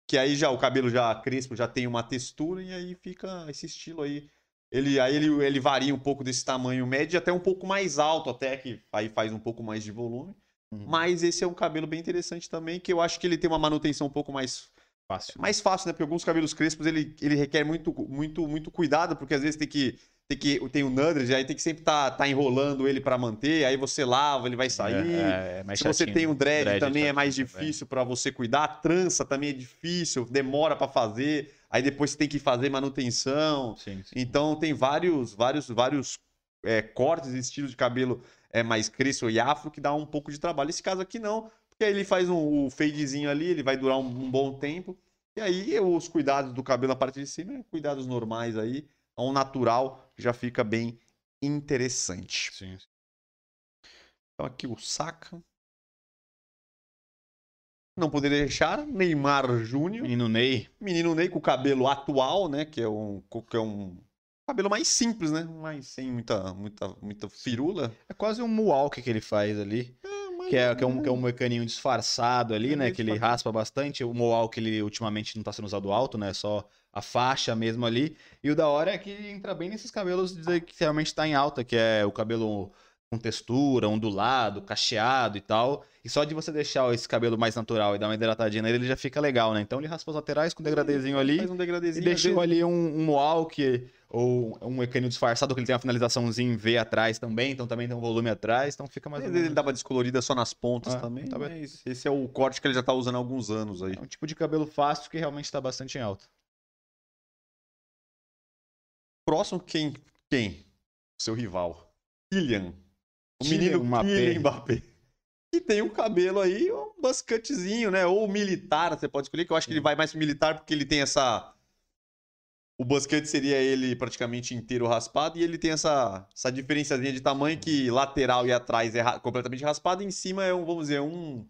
que aí já o cabelo já crespo, já tem uma textura, e aí fica esse estilo aí. Ele, aí ele, ele varia um pouco desse tamanho médio até um pouco mais alto, até que aí faz um pouco mais de volume. Uhum. Mas esse é um cabelo bem interessante também, que eu acho que ele tem uma manutenção um pouco mais, fácil. mais fácil, né? Porque alguns cabelos crespos ele, ele requer muito, muito, muito cuidado, porque às vezes tem que. Tem, que, tem o nudred, aí tem que sempre estar tá, tá enrolando ele pra manter, aí você lava, ele vai sair. É, é mais Se você chatinho, tem um né? dread, também é mais também. difícil pra você cuidar. A trança também é difícil, demora pra fazer. Aí depois você tem que fazer manutenção. Sim, sim. Então tem vários, vários, vários é, cortes e estilos de cabelo é, mais crespo e afro que dá um pouco de trabalho. Esse caso aqui não, porque aí ele faz um, o fadezinho ali, ele vai durar um, um bom tempo. E aí os cuidados do cabelo na parte de cima, é cuidados normais aí, ao natural, já fica bem interessante. Sim. Então aqui o Saka. Não poderia deixar Neymar Júnior. Menino Ney. Menino Ney com o cabelo atual, né? Que é um, que é um cabelo mais simples, né? Mais sem muita, muita, muita firula. É quase um mualk que ele faz ali. Que é, que, é um, que é um mecaninho disfarçado ali, É né? Que ele raspa bastante. O Mohawk, ele ultimamente não tá sendo usado alto, né? Só a faixa mesmo ali. E o da hora é que entra bem nesses cabelos que realmente tá em alta, que é o cabelo com textura, ondulado, cacheado e tal. E só de você deixar esse cabelo mais natural e dar uma hidratadinha nele, ele já fica legal, né? Então ele raspa os laterais com um degradezinho ali. Faz um E degradezinho. deixou às vezes- ali um, um Mohawk ou um mecanismo disfarçado, que ele tem uma finalizaçãozinha em V atrás também, então também tem um volume atrás, então fica mais ele menos. dava descolorida só nas pontas Ah, também, tá esse é o corte que ele já tá usando há alguns anos aí. É um tipo de cabelo fácil que realmente tá bastante em alta. Próximo, quem? Quem? Seu rival. Kylian. O menino. Kylian Mbappé. Que tem um cabelo aí, um basquetezinho, né? Ou militar, você pode escolher, que eu acho que ele vai mais militar porque ele tem essa... O basquete seria ele praticamente inteiro raspado e ele tem essa, essa diferenciazinha de tamanho que lateral e atrás é ra- completamente raspado e em cima é um, vamos dizer, um...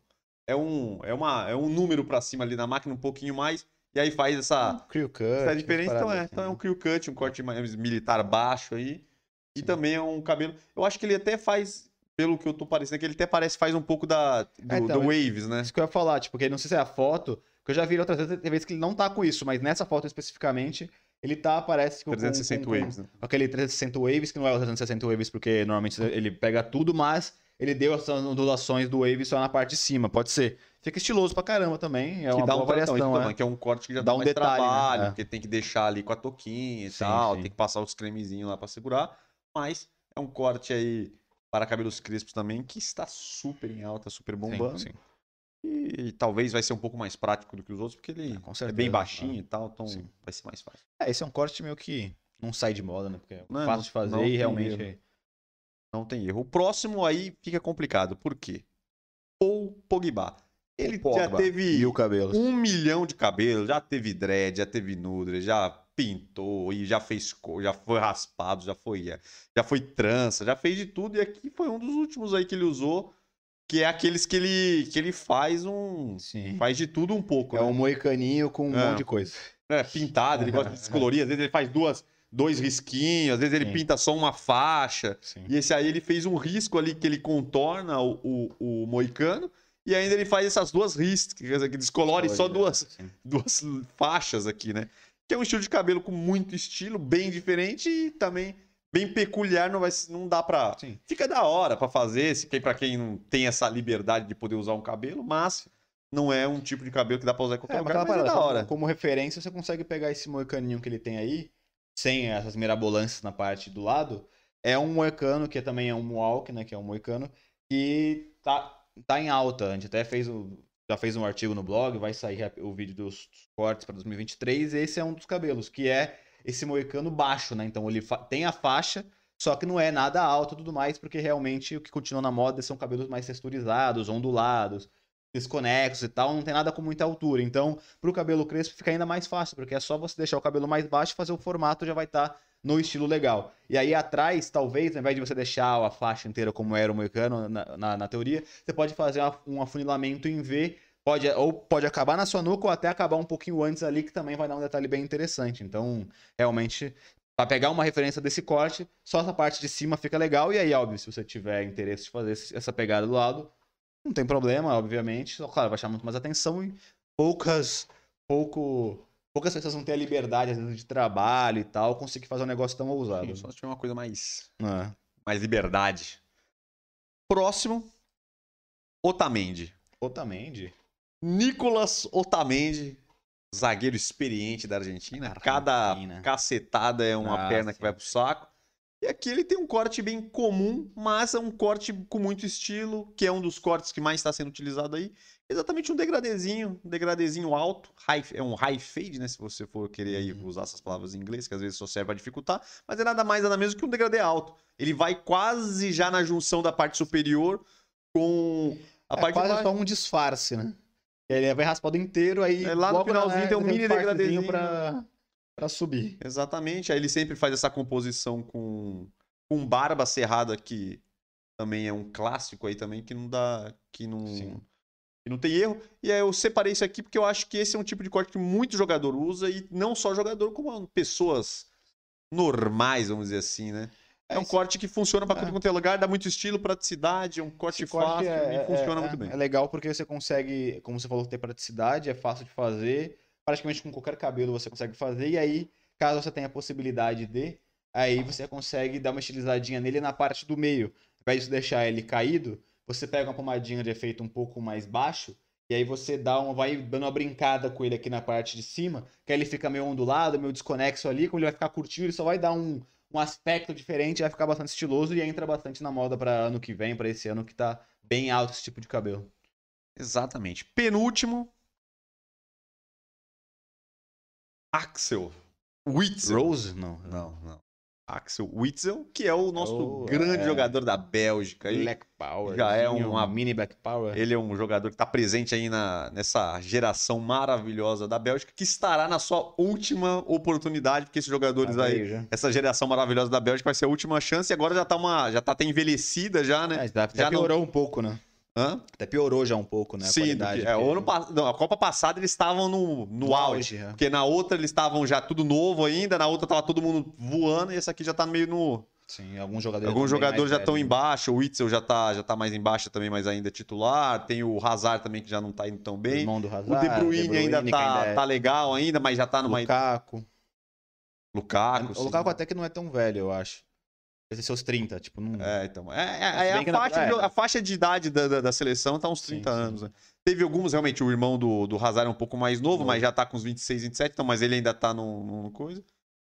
É um, é uma, é um número pra cima ali na máquina, um pouquinho mais, e aí faz essa... Crew cut. Essa diferença, então é. paradas Então é um assim. crew cut, um corte mais militar baixo aí. E Sim. também é um cabelo. Eu acho que ele até faz, pelo que eu tô parecendo, que ele até parece faz um pouco da, do, É, então, do Waves, né? Isso que eu ia falar, tipo, porque não sei se é a foto, que eu já vi outras vezes, tem vezes que ele não tá com isso, mas nessa foto especificamente, ele tá, parece que com, 360 com, com, Waves, né? aquele 360 Waves, que não é o 360 Waves, porque normalmente ele pega tudo, mas ele deu essas ondulações do wave só na parte de cima, pode ser. Fica estiloso pra caramba também, é que uma dá boa um variação, né? também, que é um corte que já Dá dá, um detalhe, né? trabalho, É. porque tem que deixar ali com a toquinha e Sim, tal, sim. tem que passar os cremezinhos lá pra segurar, mas é um corte aí para cabelos crespos também que está super em alta, super bombando. Sim, sim. E, talvez vai ser um pouco mais prático do que os outros, porque ele é certeza, bem baixinho ah, e tal, então sim. vai ser mais fácil. É, esse é um corte meio que não sai de moda, né? Porque é Não, fácil de fazer e realmente. erro. Não tem erro. O próximo aí fica complicado. Por quê? Paul Pogba. Ele já teve Mil cabelos. um milhão de cabelos, já teve dread, já teve nudre, já pintou e já fez cor, já foi raspado, já foi, já foi trança, já fez de tudo. E aqui foi um dos últimos aí que ele usou, que é aqueles que ele, que ele faz um. Sim. Faz de tudo um pouco. É né? um moicaninho com um É. monte de coisa. É, pintado, ele gosta de descolorir, às vezes ele faz duas, dois risquinhos, às vezes ele Sim. pinta só uma faixa. Sim. E esse aí ele fez um risco ali que ele contorna o, o, o moicano. E ainda ele faz essas duas riscas, que descolore só duas, duas faixas aqui, né? Que é um estilo de cabelo com muito estilo, bem diferente e também bem peculiar, não vai não dá pra... Sim. Fica da hora pra fazer, se para quem não tem essa liberdade de poder usar um cabelo, mas não é um tipo de cabelo que dá pra usar em qualquer É, lugar, mas é parada, da como- hora. Como referência, você consegue pegar esse moicaninho que ele tem aí, sem essas mirabolanças na parte do lado. É um moicano, que também é um walk, né? Que é um moicano, que tá, tá em alta. A gente até fez o, já fez um artigo no blog, vai sair o vídeo dos cortes para 2023. E esse é um dos cabelos, que é esse moicano baixo, né? Então ele tem a faixa, só que não é nada alto e tudo mais, porque realmente o que continua na moda são cabelos mais texturizados, ondulados, desconexos e tal, não tem nada com muita altura. Então, pro cabelo crespo fica ainda mais fácil, porque é só você deixar o cabelo mais baixo fazer o formato já vai estar no estilo legal. E aí atrás, talvez, ao invés de você deixar a faixa inteira como era o moicano na, na, na teoria, você pode fazer um afunilamento em V, pode, ou pode acabar na sua nuca ou até acabar um pouquinho antes ali, que também vai dar um detalhe bem interessante. Então, realmente, para pegar uma referência desse corte, só essa parte de cima fica legal. E aí, óbvio, se você tiver interesse de fazer essa pegada do lado, não tem problema, obviamente. Só, claro, vai chamar muito mais atenção e poucas. Pouco. Poucas pessoas vão ter a liberdade, às vezes, de trabalho e tal, conseguir fazer um negócio tão ousado. Sim, Só se tiver uma coisa mais, É. mais liberdade. Próximo, Otamendi. Otamendi. Nicolas Otamendi, zagueiro experiente da Argentina. Cada Argentina. cacetada é uma Ah, perna que vai pro saco. E aqui ele tem um corte bem comum, mas é um corte com muito estilo, que é um dos cortes que mais está sendo utilizado aí. Exatamente um degradezinho, um degradezinho alto, high- é um high fade, né? Se você for querer aí Uhum. usar essas palavras em inglês, que às vezes só serve para dificultar, mas é nada mais nada menos que um degradê alto. Ele vai quase já na junção da parte superior com a é parte de quase baixo. só um disfarce, né? Ele vai raspado inteiro, aí É, lá no finalzinho né, tem um mini degradezinho. pra, pra subir. Exatamente. Aí ele sempre faz essa composição com, com barba cerrada, que também é um clássico aí também, que não dá. que não, Sim. Que não tem erro. E aí eu separei isso aqui porque eu acho que esse é um tipo de corte que muito jogador usa, e não só jogador, como pessoas normais, vamos dizer assim, né? É um esse- corte que funciona para é. quanto é lugar, dá muito estilo, praticidade, é um corte Esse corte fácil é- e funciona é- muito bem. É legal porque você consegue, como você falou, ter praticidade, é fácil de fazer. Praticamente com qualquer cabelo você consegue fazer. E aí, caso você tenha a possibilidade de, aí você consegue dar uma estilizadinha nele na parte do meio. Ao invés de deixar ele caído, você pega uma pomadinha de efeito um pouco mais baixo. E aí você dá uma, vai dando uma brincada com ele aqui na parte de cima, que aí ele fica meio ondulado, meio desconexo ali, como ele vai ficar curtinho, ele só vai dar um, um aspecto diferente, vai ficar bastante estiloso e entra bastante na moda para ano que vem, para esse ano que tá bem alto esse tipo de cabelo. Exatamente. Penúltimo. Axel Witzel. Rose? Não. Não, não. Axel Witzel, que é o nosso Oh, grande é. jogador da Bélgica. Black Power. já é zinho, uma- mini Black Power. Ele é um jogador que está presente aí na, nessa geração maravilhosa da Bélgica, que estará na sua última oportunidade, porque esses jogadores Tá aí, já. essa geração maravilhosa da Bélgica vai ser a última chance e agora já tá uma, já tá até envelhecida já, né? É, Já não- piorou um pouco, né? Hã? Até piorou já um pouco, né? a Sim, qualidade, é, porque- o ano não, a Copa passada eles estavam no, no, auge. é. Porque na outra eles estavam já tudo novo ainda, na outra tava todo mundo voando e essa aqui já tá meio no. Sim, alguns jogadores. Alguns jogadores já estão velhos. embaixo, o Witzel já tá, já tá mais embaixo também, mas ainda é titular. Tem o Hazard também que já não tá indo tão O bem. irmão do O Hazard, De Bruyne, ainda tá, ainda é tá legal ainda, mas já tá numa. Lukaku. Lukaku. o sim. Lukaku até que não é tão velho, eu acho. Deve ser seus 30, tipo, não... É, então. É, é- é a, na- faixa de, é. a faixa de idade da, da, da seleção tá uns Sim, 30 sim. anos, né? Teve alguns, realmente, o irmão do, do Hazard é um pouco mais novo, Novo. mas já tá com uns 26, 27, então, mas ele ainda tá no, no coisa.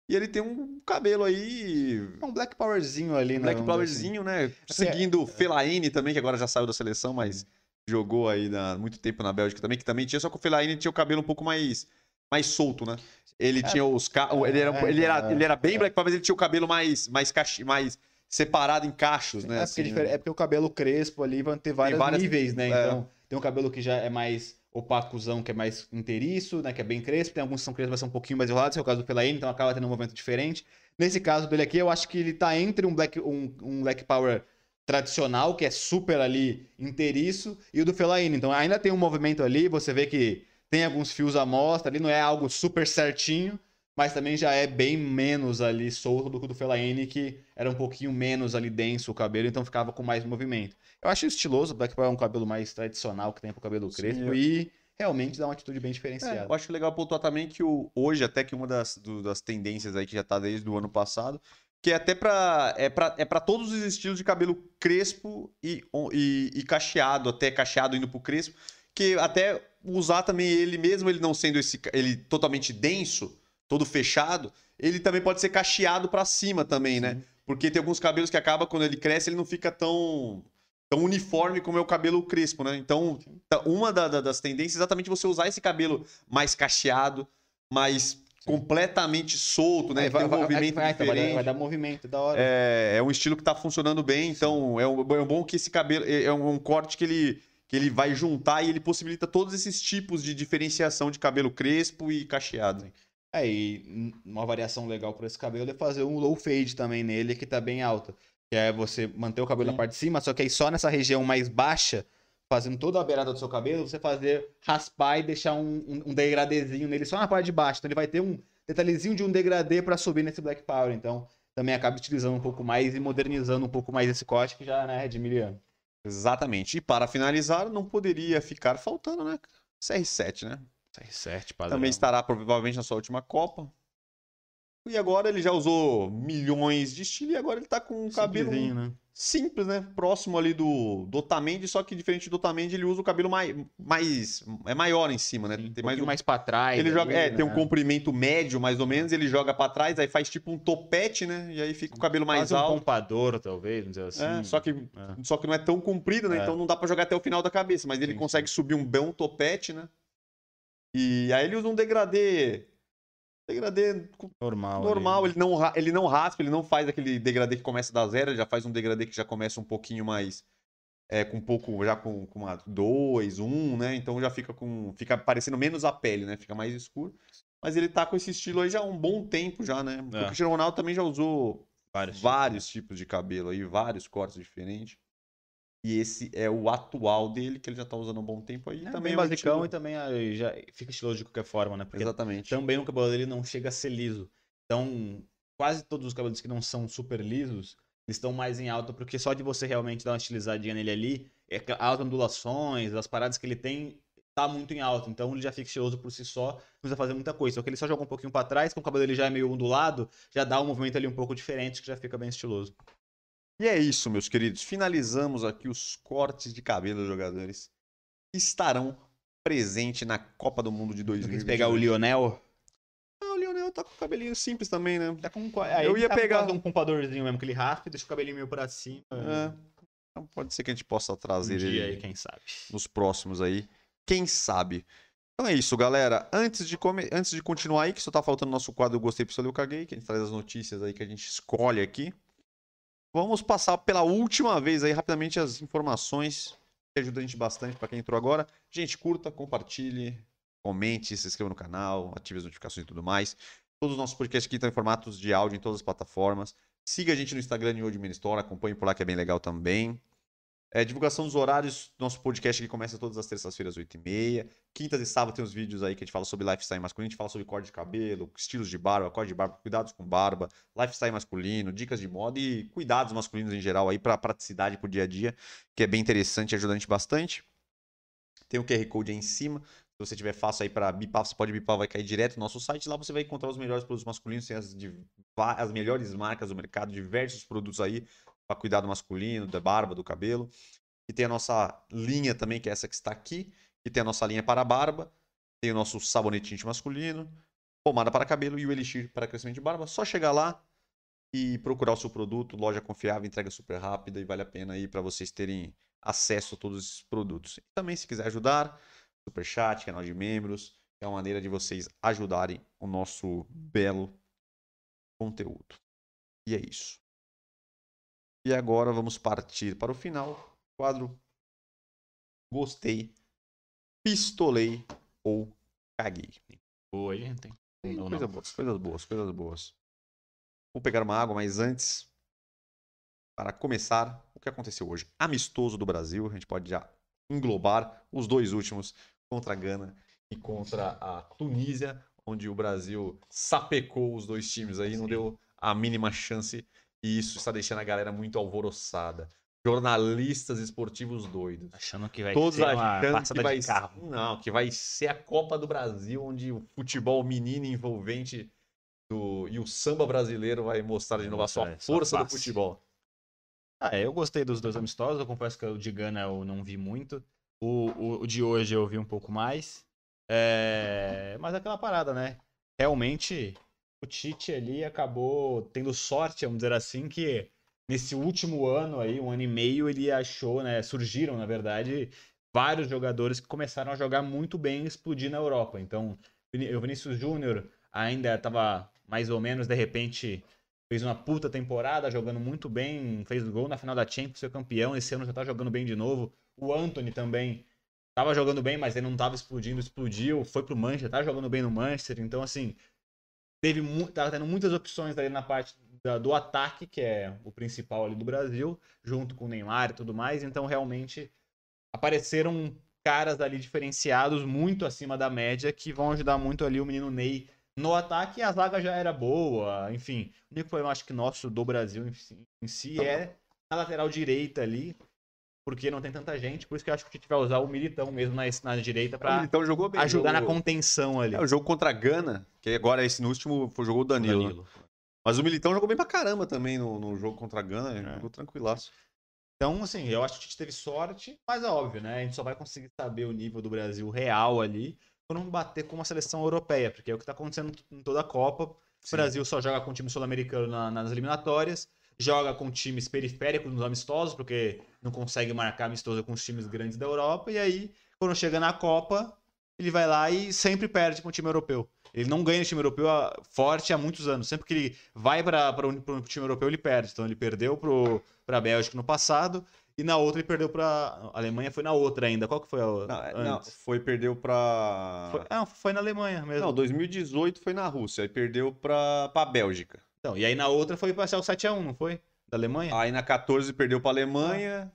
E ele tem um cabelo aí. É um Black Powerzinho ali, Um né? Black Powerzinho, né? Assim, é- Seguindo o Fellaini também, que agora já saiu da seleção, mas jogou aí há muito tempo na Bélgica também, que também tinha, só que o Fellaini tinha o cabelo um pouco mais, mais solto, né? Ele tinha os. ca- Ele era, é, ele era, é, ele era bem é. Black Power, mas ele tinha o cabelo mais, mais, cachi- mais separado em cachos, assim. né? É, porque, é assim, é porque o cabelo crespo ali vai ter vários várias- níveis, né? é. Então, tem um cabelo que já é mais opacozão, que é mais inteiriço, né? Que é bem crespo. Tem alguns que são crespos, mas são um pouquinho mais enrolados, que é o caso do Fellaini, então acaba tendo um movimento diferente. Nesse caso dele aqui, eu acho que ele tá entre um Black, um, um black Power tradicional, que é super ali inteiriço, e o do Fellaini. Então ainda tem um movimento ali, você vê que tem alguns fios à mostra ali, não é algo super certinho, mas também já é bem menos ali solto do que o do Fellaini, que era um pouquinho menos ali denso o cabelo, então ficava com mais movimento. Eu acho estiloso, o Black Power é um cabelo mais tradicional que tem pro cabelo Sim, crespo eu- e realmente dá uma atitude bem É, diferenciada. eu acho legal pontuar também que o, hoje, até que uma das, do- das tendências aí que já tá desde o ano passado, que é até pra. É pra, é pra todos os estilos de cabelo crespo e, e, e cacheado, até cacheado indo pro crespo, que até usar também ele, mesmo ele não sendo esse ele totalmente denso, todo fechado, ele também pode ser cacheado pra cima também, né? Sim. Porque tem alguns cabelos que acaba quando ele cresce, ele não fica tão tão uniforme como é o cabelo crespo, né? Então, tá- uma da- da- das tendências é exatamente você usar esse cabelo mais cacheado, mais completamente solto, né? Vai, tem um vai- movimento vai- vai dar- diferente. vai dar movimento, da hora. É, é um estilo que tá funcionando bem, então é, um, é um bom que esse cabelo é é um, um corte que ele, que ele vai juntar e ele possibilita todos esses tipos de diferenciação de cabelo crespo e cacheado. É, e uma variação legal para esse cabelo é fazer um low fade também nele, que tá bem alta. Que é você manter o cabelo Sim. na parte de cima, só que aí só nessa região mais baixa, fazendo toda a beirada do seu cabelo, você fazer raspar e deixar um, um, um degradezinho nele só na parte de baixo. Então ele vai ter um detalhezinho de um degradê para subir nesse Black Power. Então também acaba utilizando um pouco mais e modernizando um pouco mais esse corte que já né, é de miliano. Exatamente. E para finalizar, não poderia ficar faltando, né? CR7, né? CR7, padrão. Também estará provavelmente na sua última Copa. E agora ele já usou milhões de estilo e agora ele tá com um cabelo né? Simples, né? Próximo ali do, do Otamendi, só que diferente do Otamendi, ele usa o cabelo mais, mais é maior em cima, né? Sim, um tem mais, pouquinho um- mais pra trás. ele ali, joga, é, né? tem um comprimento médio mais ou menos, ele joga pra trás, aí faz tipo um topete, né? E aí fica o cabelo mais Quase um alto. pompador, talvez, vamos dizer assim. É, só que É. só que não é tão comprido, né? É. Então não dá pra jogar até o final da cabeça, mas ele Sim, consegue subir um bom topete, né? E aí ele usa um degradê degradê Normal. normal, ali. ele não, ele não raspa, ele não faz aquele degradê que começa da zero, ele já faz um degradê que já começa um pouquinho mais. É, com um pouco, já com, com uma 2, 1, né? Então já fica com. Fica parecendo menos a pele, né? Fica mais escuro. Mas ele tá com esse estilo aí já há um bom tempo já, né? É. O Cristiano Ronaldo também já usou Vários. vários tipos de cabelo aí, vários cortes diferentes. E esse é o atual dele, que ele já tá usando há um bom tempo aí. É, também bem é basicão e também ah, já fica estiloso de qualquer forma, né? Porque Exatamente. também o cabelo dele não chega a ser liso. Então, quase todos os cabelos que não são super lisos, eles estão mais em alta, porque só de você realmente dar uma estilizadinha nele ali, é as ondulações, as paradas que ele tem, tá muito em alta. Então ele já fica estiloso por si só, não precisa fazer muita coisa. Só que ele só joga um pouquinho pra trás, como o cabelo dele já é meio ondulado, já dá um movimento ali um pouco diferente, que já fica bem estiloso. E é isso, meus queridos. Finalizamos aqui os cortes de cabelo dos jogadores que estarão presentes na Copa do Mundo de Se 2022. pegar o Lionel, Ah, o Lionel tá com o cabelinho simples também, né? tá com um, aí Eu ia tá pegar- um pompadorzinho mesmo, que ele raspa e deixa o cabelinho meio pra cima. É. Então pode ser que a gente possa Um trazer dia ele aí, quem sabe. nos próximos aí. Quem sabe? Então é isso, galera. Antes de, come... Antes de continuar aí, que só tá faltando o nosso quadro Eu Gostei, Pessoal, Eu Caguei, que a gente traz as notícias aí que a gente escolhe aqui. Vamos passar pela última vez aí rapidamente as informações que ajudam a gente bastante para quem entrou agora. Gente, curta, compartilhe, comente, se inscreva no canal, ative as notificações e tudo mais. Todos os nossos podcasts aqui estão em formatos de áudio em todas as plataformas. Siga a gente no Instagram, Old Man Store, acompanhe por lá que é bem legal também. É, divulgação dos horários, nosso podcast aqui começa todas as terças-feiras, 8h30. Quintas e sábados tem os vídeos aí que a gente fala sobre lifestyle masculino, a gente fala sobre corte de cabelo, estilos de barba, corte de barba, cuidados com barba, lifestyle masculino, dicas de moda e cuidados masculinos em geral aí para praticidade pro dia a dia, que é bem interessante e ajuda a gente bastante. Tem o QR Code aí em cima. Se você tiver fácil aí para bipar, você pode bipar, vai cair direto no nosso site. Lá você vai encontrar os melhores produtos masculinos, tem as, de, as melhores marcas do mercado, diversos produtos aí para cuidar do masculino, da barba, do cabelo. E tem a nossa linha também, que é essa que está aqui. E tem a nossa linha para barba. Tem o nosso sabonete íntimo masculino, pomada para cabelo e o elixir para crescimento de barba. Só chegar lá e procurar o seu produto, loja confiável, entrega super rápida e vale a pena aí para vocês terem acesso a todos esses produtos. E também se quiser ajudar, super chat, canal de membros, é uma maneira de vocês ajudarem o nosso belo conteúdo. E é isso. E agora vamos partir para o final. Quadro Gostei, Pistolei ou Caguei. Boa, gente. Coisas não. boas, coisas boas, coisas boas. Vou pegar uma água, mas antes, para começar, o que aconteceu hoje? Amistoso do Brasil, a gente pode já englobar os dois últimos contra a Gana e contra a Tunísia, onde o Brasil sapecou os dois times aí, não deu a mínima chance e isso está deixando a galera muito alvoroçada. Jornalistas esportivos doidos. Achando que vai Todos ser uma achando que vai de carro. ser, não, que vai ser a Copa do Brasil, onde o futebol menino envolvente do, e o samba brasileiro vai mostrar de novo a sua sua força do futebol. Ah, é, eu gostei dos dois amistosos. Eu confesso que o de Gana eu não vi muito. O, o, o de hoje eu vi um pouco mais. É, Mas é aquela parada, né? Realmente, o Tite ali acabou tendo sorte, vamos dizer assim, que nesse último ano aí, um ano e meio, ele achou, né? Surgiram, na verdade, vários jogadores que começaram a jogar muito bem e explodir na Europa. Então, o Vinícius Júnior ainda estava mais ou menos, de repente, fez uma puta temporada, jogando muito bem, fez gol na final da Champions, foi campeão, esse ano já tá jogando bem de novo. O Anthony também tava jogando bem, mas ele não tava explodindo, explodiu, foi pro Manchester, tá jogando bem no Manchester, então assim, teve tava tendo muitas opções ali na parte da- do ataque, que é o principal ali do Brasil, junto com o Neymar e tudo mais, então realmente apareceram caras ali diferenciados muito acima da média que vão ajudar muito ali o menino Ney no ataque. A zaga já era boa, enfim. O único problema, acho que nosso do Brasil em si, em si é na lateral direita ali, porque não tem tanta gente. Por isso que eu acho que a gente vai usar o Militão mesmo na, na direita O pra Militão jogou bem. ajudar na contenção ali. É, o jogo contra a Gana, que agora esse no último foi jogou o Danilo. né? Danilo. Mas o Militão jogou bem pra caramba também no, no jogo contra a Gana, É. jogou tranquilaço. Então, assim, eu acho que a gente teve sorte, mas é óbvio, né? A gente só vai conseguir saber o nível do Brasil real ali quando bater com uma seleção europeia, porque é o que tá acontecendo em toda a Copa. O Sim. Brasil só joga com time sul-americano na- nas eliminatórias, joga com times periféricos nos amistosos, porque não consegue marcar amistoso com os times grandes da Europa, e aí, quando chega na Copa, ele vai lá e sempre perde com o time europeu. Ele não ganha o time europeu ah, forte há muitos anos. Sempre que ele vai para o time europeu, ele perde. Então ele perdeu para a Bélgica no passado e na outra ele perdeu para a Alemanha. Foi na outra ainda. Qual que foi a Não, é- não, foi, perdeu pra. Foi, ah, foi na Alemanha mesmo. Não, 2018 foi na Rússia, aí perdeu pra, pra Bélgica. Então, e aí na outra foi para ser o 7x1, não foi? Da Alemanha? Aí na 14 perdeu pra Alemanha,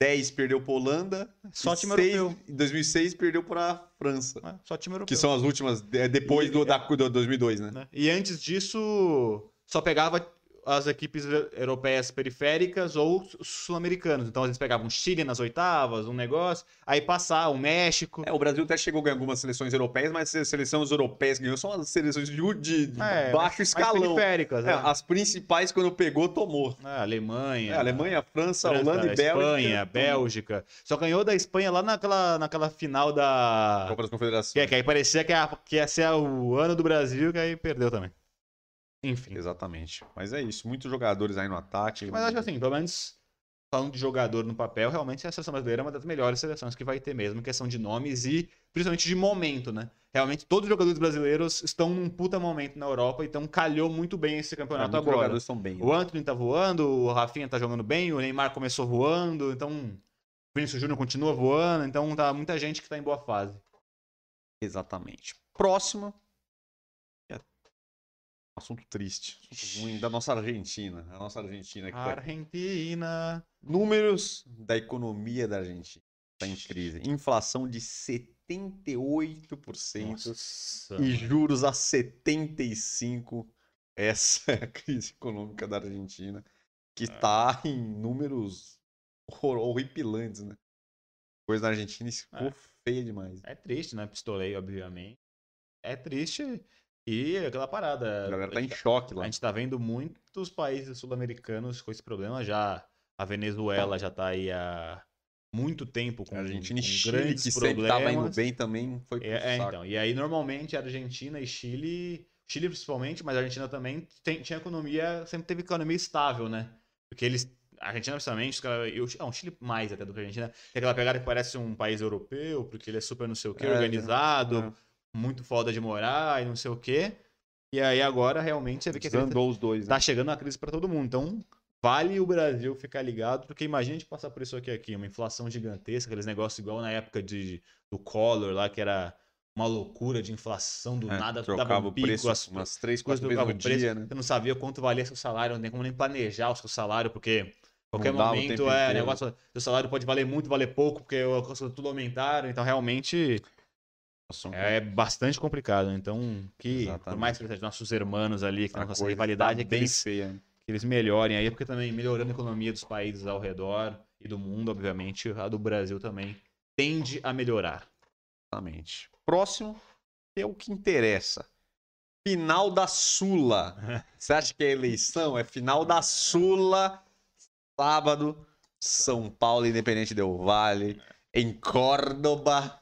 10 perdeu pra Holanda, Só time seis- europeu. Em 2006 perdeu pra França. É, Só time europeu. Que são as últimas, é, depois E- do, da, do 2002, né? né? E antes disso, só pegava as equipes europeias periféricas ou os sul-americanos. Então, eles pegavam o Chile nas oitavas, um negócio, aí passar o México. É, o Brasil até chegou a ganhar algumas seleções europeias, mas as seleções europeias ganhou são as seleções de, de- É, baixo escalão. periféricas, É, né? as principais, quando pegou, tomou. É, Alemanha. É, Alemanha, França, França, Holanda e Bélgica. Espanha, Bélgica. Só ganhou da Espanha lá naquela, naquela final da. Copa das Confederações. Que, que aí parecia que ia, que ia ser o ano do Brasil, que aí perdeu também. Enfim. Exatamente. Mas é isso, muitos jogadores aí no ataque. Mas acho que assim, pelo menos falando de jogador no papel, realmente a seleção brasileira é uma das melhores seleções que vai ter mesmo, em questão de nomes e principalmente de momento, né? Realmente todos os jogadores brasileiros estão num puta momento na Europa, então calhou muito bem esse É, campeonato muitos agora. jogadores estão bem. né? O Anthony tá voando, o Rafinha tá jogando bem, o Neymar começou voando, então o Vinícius Júnior continua voando, então tá muita gente que tá em boa fase. Exatamente. Próximo. É assunto triste. Assunto ruim da nossa Argentina. A nossa Argentina tá... Argentina. Números da economia da Argentina. Está em crise. Inflação de 78% Nossa. e juros a 75%. Essa é a crise econômica da Argentina, que está em números hor- horripilantes, né? Coisa da Argentina ficou É. feia demais. É triste, né? Pistolei, obviamente. É triste. E aquela parada. A galera tá a em gente choque A lá. gente tá vendo muitos países sul-americanos com esse problema já. A Venezuela já tá aí há muito tempo com, A Argentina e com Chile, grandes que problemas. sempre tava indo bem também, foi pro É, é, então. E aí, normalmente, a Argentina e Chile, Chile principalmente, mas a Argentina também, tem- tinha economia, sempre teve economia estável, né? Porque eles, a Argentina principalmente, os caras- e o, ah, Chile mais até do que a Argentina, tem aquela pegada que parece um país europeu, porque ele é super não sei o quê, É, organizado, é. Muito foda de morar e não sei o quê. E aí agora, realmente, você vê que a Desandou os dois, né? tá chegando uma crise pra todo mundo. Então, vale o Brasil ficar ligado, porque imagina a gente passar por isso aqui, aqui uma inflação gigantesca, aqueles negócios igual na época de, do Collor lá, que era uma loucura de inflação do É, nada, trocava um o pico, preço as umas três, quatro vezes no o preço, dia, né? você não sabia quanto valia seu salário, não tem como nem planejar o seu salário, porque qualquer o momento é inteiro. negócio, seu salário pode valer muito, valer pouco, porque as coisas tudo aumentaram, então realmente é bastante complicado. Então, que por Exatamente. mais que sejam nossos hermanos ali, que a nossa rivalidade tá é que bem eles feia. né? que eles melhorem aí, porque também melhorando a economia dos países ao redor e do mundo, obviamente, a do Brasil também tende a melhorar. Exatamente. Próximo é o que interessa. Final da Sula. Você acha que é eleição? É final da Sula, sábado, São Paulo Independente Del Vale, em Córdoba.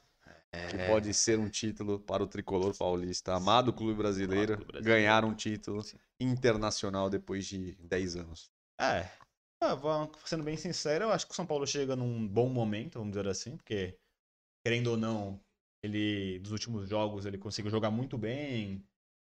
Que É. pode ser um título para o tricolor paulista, amado clube brasileiro, Amado clube brasileiro. ganhar um título Sim. internacional depois de 10 anos. É. Ah, sendo bem sincero, eu acho que o São Paulo chega num bom momento, vamos dizer assim, porque, querendo ou não, ele, dos últimos jogos, ele conseguiu jogar muito bem.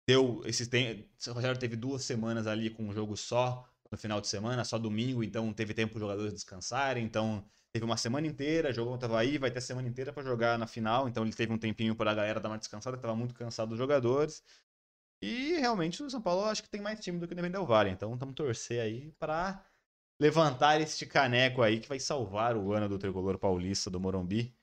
Deu esses tem, o Rogério teve duas semanas ali com um jogo só no final de semana, só domingo, então teve tempo os jogadores descansarem, então teve uma semana inteira, jogou contra o Havaí, vai ter a semana inteira para jogar na final, então ele teve um tempinho para a galera dar uma descansada, que tava muito cansado dos jogadores. E realmente o São Paulo acho que tem mais time do que o Independente Del Vale, então vamos torcer aí para levantar este caneco aí que vai salvar o ano do tricolor paulista do Morumbi.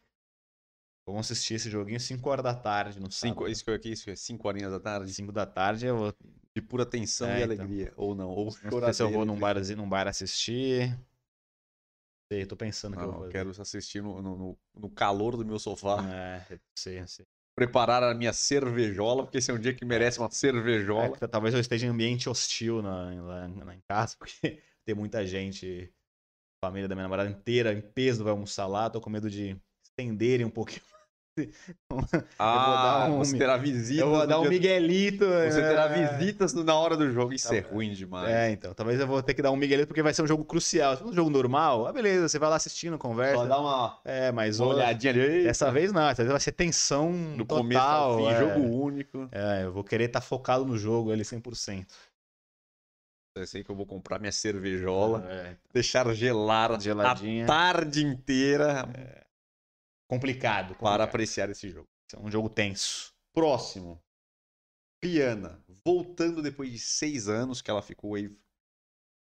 Vamos assistir esse joguinho 5 horas da tarde Cinco, sábado. isso que eu aqui, isso é 5 horinhas da tarde, 5 da tarde eu vou de pura tensão É, e então. alegria. Ou não, ou Não sei se eu vou num barzinho, num bar assistir. Sei, tô pensando que Não, eu vou eu fazer. quero assistir no, no- no- calor do meu sofá. É, sei, sei. Preparar a minha cervejola, porque esse é um dia que merece uma É, cervejola. que talvez eu esteja em ambiente hostil na, em casa, porque tem muita gente, família da minha namorada inteira em peso vai almoçar lá, tô com medo de estenderem um pouquinho. Ah, um você terá visitas. Eu vou dar um Miguelito. Você terá é. visitas na hora do jogo. Isso Tá é ruim demais. É, então, talvez eu vou ter que dar um Miguelito porque vai ser um jogo crucial. Se for um jogo normal, ah, beleza, você vai lá assistindo, conversa. Só dá uma, É, mas uma olhadinha ali. dessa vez não, dessa vez vai ser tensão no total. começo ao fim, é. jogo único. É, eu vou querer estar focado no jogo ali 100%. Eu sei que eu vou comprar minha cervejola, É, deixar gelar geladinha. a tarde inteira Complicado, para complicado. apreciar esse jogo. É um jogo tenso. Próximo. Rihanna, voltando depois de seis anos que ela ficou aí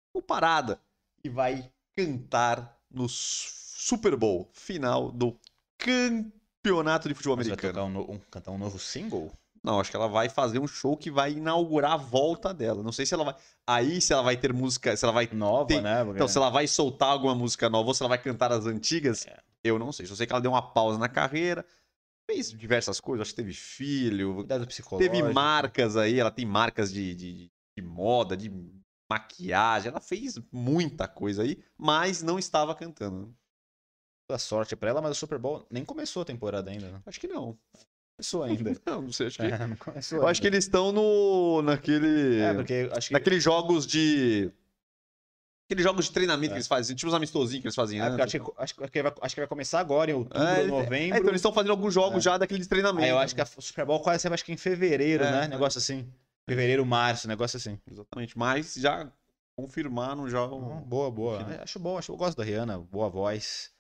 ficou parada e vai cantar no Super Bowl final do campeonato de futebol Mas americano. um, um- cantar um novo single? Não, acho que ela vai fazer um show que vai inaugurar a volta dela. Não sei se ela vai. Aí, se ela vai ter música. Se ela vai. Nova, Tem- né? Porque- Então, se ela vai soltar alguma música nova ou se ela vai cantar as antigas, É. eu não sei. Só sei que ela deu uma pausa na carreira, fez diversas coisas. Acho que teve filho, Cuidado psicológico. teve marcas aí. Ela tem marcas de, de, de moda, de maquiagem. Ela fez muita coisa aí, mas não estava cantando. Toda sorte pra ela, mas o Super Bowl nem começou a temporada ainda. Né? Acho que não. Começou ainda. Não, não sei. Acho que, É, não eu acho que eles estão no. naquele. É, porque acho que... Naqueles jogos de. Aqueles jogos de treinamento É. que eles fazem, tipo os amistosinhos que eles fazem É, antes. acho, que, acho, que vai, acho que vai começar agora, em outubro, É, novembro. É, então eles estão fazendo alguns jogos É. já daquele de treinamento. Aí eu acho que a Super Bowl quase sempre acho que em fevereiro, É, né? é. Negócio assim. Fevereiro, março, negócio assim. Exatamente. Mas já confirmaram já o. Hum, Boa, boa. Final. É, Acho bom, acho, eu gosto da Rihanna, boa voz.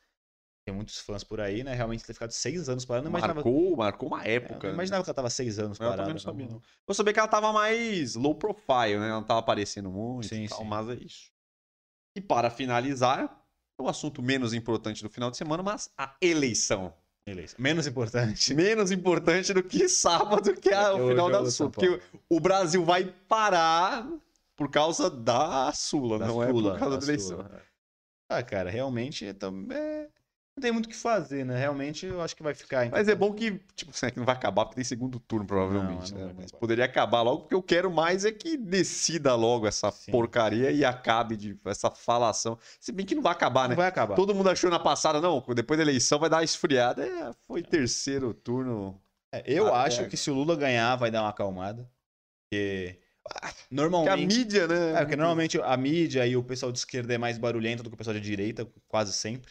Tem muitos fãs por aí, né? Realmente ter ficado seis anos parando. Eu imaginava, marcou, marcou uma é, eu época. não imaginava que ela tava seis anos Eu parada. também não sabia, não. Eu sabia que ela tava mais low profile, né? Ela não tava aparecendo muito Sim, tal, sim. mas é isso. E para finalizar, o assunto menos importante do final de semana, mas a eleição. Beleza. Menos importante. Menos importante do que sábado, que é É o final da Sul. Porque o Brasil vai parar por causa da Sula, Da não é Sula, por causa da da eleição. Sula. Ah, cara, realmente tam- é, Não tem muito o que fazer, né? Realmente eu acho que vai ficar. Mas é bom que, tipo, assim, é que não vai acabar porque tem segundo turno, provavelmente, Não, não né? Mas poderia acabar logo, porque eu quero mais é que decida logo essa Sim. porcaria e acabe de essa falação. Se bem que não vai acabar, né? Não vai acabar. Todo mundo achou na passada, não, depois da eleição vai dar uma esfriada. É, foi terceiro turno. É, eu Até acho agora. que se o Lula ganhar, vai dar uma acalmada. Porque Que a normalmente. mídia, né? É, porque normalmente a mídia e o pessoal de esquerda é mais barulhento do que o pessoal de direita, quase sempre.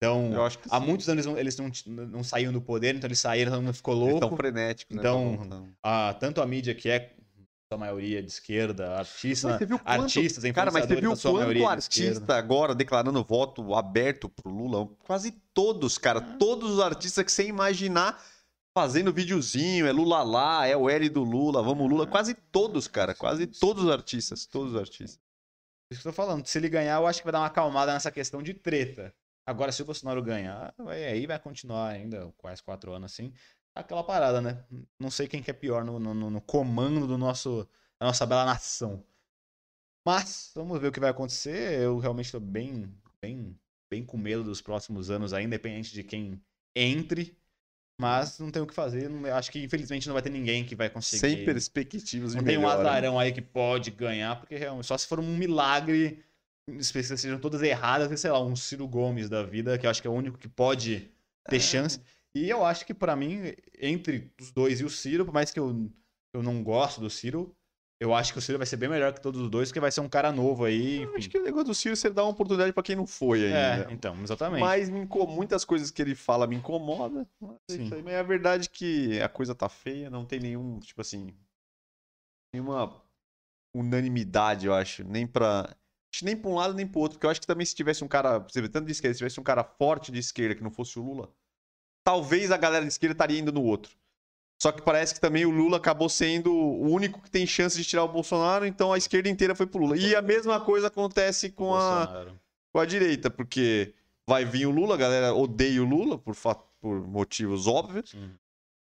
Então, Eu acho que há sim. muitos anos eles não, eles não, não saíam do poder, então eles saíram, todo mundo ficou Eles louco. tão frenéticos, né? Então, Tão- tão- Ah, tanto a mídia, que é a maioria de esquerda, artista, quanto- artistas, Cara, mas você viu quanto maioria de artista esquerda. agora declarando voto aberto pro Lula? Quase todos, cara. Ah. Todos os artistas que você imaginar fazendo videozinho, é Lula lá, é o L do Lula, vamos Lula. Quase todos, cara. Quase todos os artistas. Todos os artistas. Isso que eu tô falando. Se ele ganhar, eu acho que vai dar uma acalmada nessa questão de treta. Agora, se o Bolsonaro ganhar, vai- aí vai continuar ainda quase quatro anos assim. Aquela parada, né? Não sei quem que é pior no, no- no- comando do nosso, da nossa bela nação. Mas, vamos ver o que vai acontecer. Eu realmente tô bem, bem, bem com medo dos próximos anos aí, independente de quem entre. Mas não tem o que fazer. não- acho que, infelizmente, não vai ter ninguém que vai conseguir. Sem perspectivas de Não tem um azarão aí que pode ganhar, porque realmente, só se for um milagre, as pessoas sejam todas erradas, e, sei lá, um Ciro Gomes da vida, que eu acho que é o único que pode ter É. chance. E eu acho que, pra mim, entre os dois e o Ciro, por mais que eu, eu não gosto do Ciro, eu acho que o Ciro vai ser bem melhor que todos os dois, porque vai ser um cara novo aí. Eu Enfim. acho que o negócio do Ciro você dá uma oportunidade pra quem não foi ainda. É, então, exatamente. Mas me inco- muitas coisas que ele fala me incomodam. Mas é Sim. Mas é verdade que a coisa tá feia, não tem nenhum, tipo assim, nenhuma unanimidade, eu acho, nem que nem pra um lado nem pro outro, porque eu acho que também se tivesse um cara, você vê tanto de esquerda, se tivesse um cara forte de esquerda que não fosse o Lula, talvez a galera de esquerda estaria indo no outro. Só que parece que também o Lula acabou sendo o único que tem chance de tirar o Bolsonaro, então a esquerda inteira foi pro Lula. E a mesma coisa acontece com a com a direita, porque vai vir o Lula, a galera odeia o Lula por, por motivos óbvios.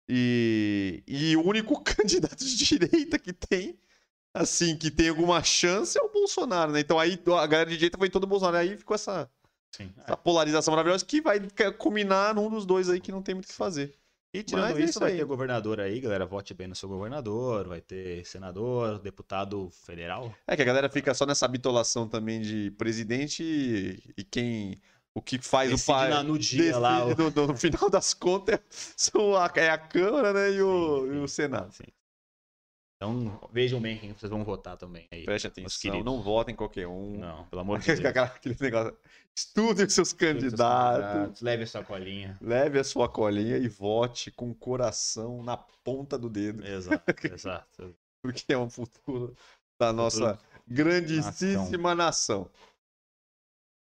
E, e o único candidato de direita que tem, assim, que tem alguma chance é o Bolsonaro, né? Então aí a galera de direita foi todo Bolsonaro. Aí ficou essa, Sim. essa polarização maravilhosa que vai ca- culminar num dos dois aí que não tem muito o que fazer. E tirando é isso, isso vai aí. ter governador aí, galera. Vote bem no seu governador, vai ter senador, deputado federal. É que a galera fica só nessa bitolação também de presidente e, e quem. O que faz Decide o pai. na- no dia lá. o- no, no final das contas são a, é a Câmara né, e, o, Sim, e o. Senado. Sim. Então, vejam bem quem vocês vão votar também aí. Preste atenção, não votem qualquer um. Não, pelo amor de Deus. Aquele negócio. Estudem os seus Seus candidatos. Leve a sua colinha. Leve a sua colinha e vote com o coração na ponta do dedo. Exato, exato. Porque é um futuro da nossa grandíssima nação.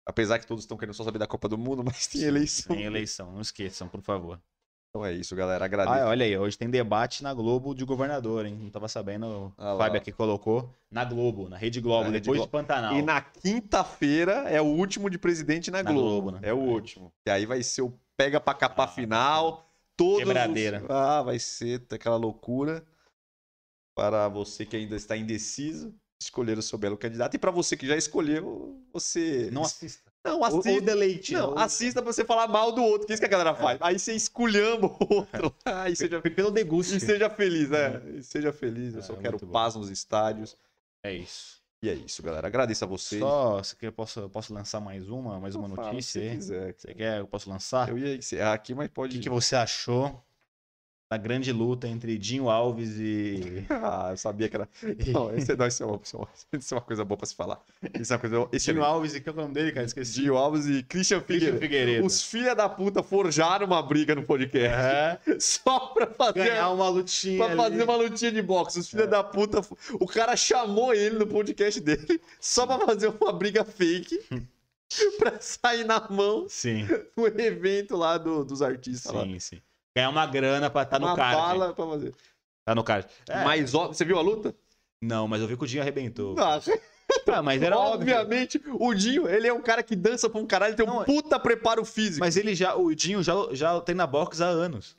Apesar que todos estão querendo só saber da Copa do Mundo, mas tem eleição. Tem eleição, não esqueçam, por favor. Então é isso, galera. Agradeço. Ah, olha aí, hoje tem debate na Globo de governador, hein? Não tava sabendo. Ah O. Fábio aqui colocou. Na Globo, na Rede Globo, Na Rede depois Globo. de Pantanal. E na quinta-feira é o último de presidente na, Na Globo. Globo, né? É o último. E aí vai ser o pega pra capar final. Todos os- Quebradeira. Ah, vai ser aquela loucura. Para você que ainda está indeciso, escolher o seu belo candidato. E para você que já escolheu, você. Não assista. Não, assista. ou deleite. Não, ou- assista pra você falar mal do outro, que é isso que a galera faz. Aí você esculhamba o outro. Aí seja, Pelo deguste. e seja feliz, né? E seja feliz. Eu É, só quero muito bom. paz nos estádios. É isso. E é isso, galera. Agradeço a vocês. Só, se quer, eu posso, eu posso lançar mais uma, mais uma notícia se quiser. Você quer? Eu posso lançar? Eu ia encerrar aqui, mas O pode. que, que você achou da grande luta entre Dinho Alves e. Ah, eu sabia que era. Não, esse, não, isso, é uma, isso é uma- isso é uma coisa boa pra se falar. Isso é uma coisa. Esse Dinho Alves e qual que é o nome dele, cara? Esqueci. Dio Alves e Christian Christian Figueiredo. Figueiredo. Os filha da puta forjaram uma briga no podcast. É, Só pra fazer. ganhar uma lutinha. Pra ali. fazer uma lutinha de boxe. Os filha É. da puta. O cara chamou ele no podcast dele só pra fazer uma briga fake. pra sair na mão Sim, no evento lá do- dos artistas. lá. sim, sim. Ganhar uma grana pra estar uma no card. bala pra fazer. Tá no card. É, Mas ó, você viu a luta? Não, mas eu vi que o Dinho arrebentou. Ah, Ah, mas era óbvio. Obviamente, o Dinho, ele é um cara que dança pra um caralho, tem um Não, puta preparo físico. Mas ele já, o Dinho já, já treina boxe há anos.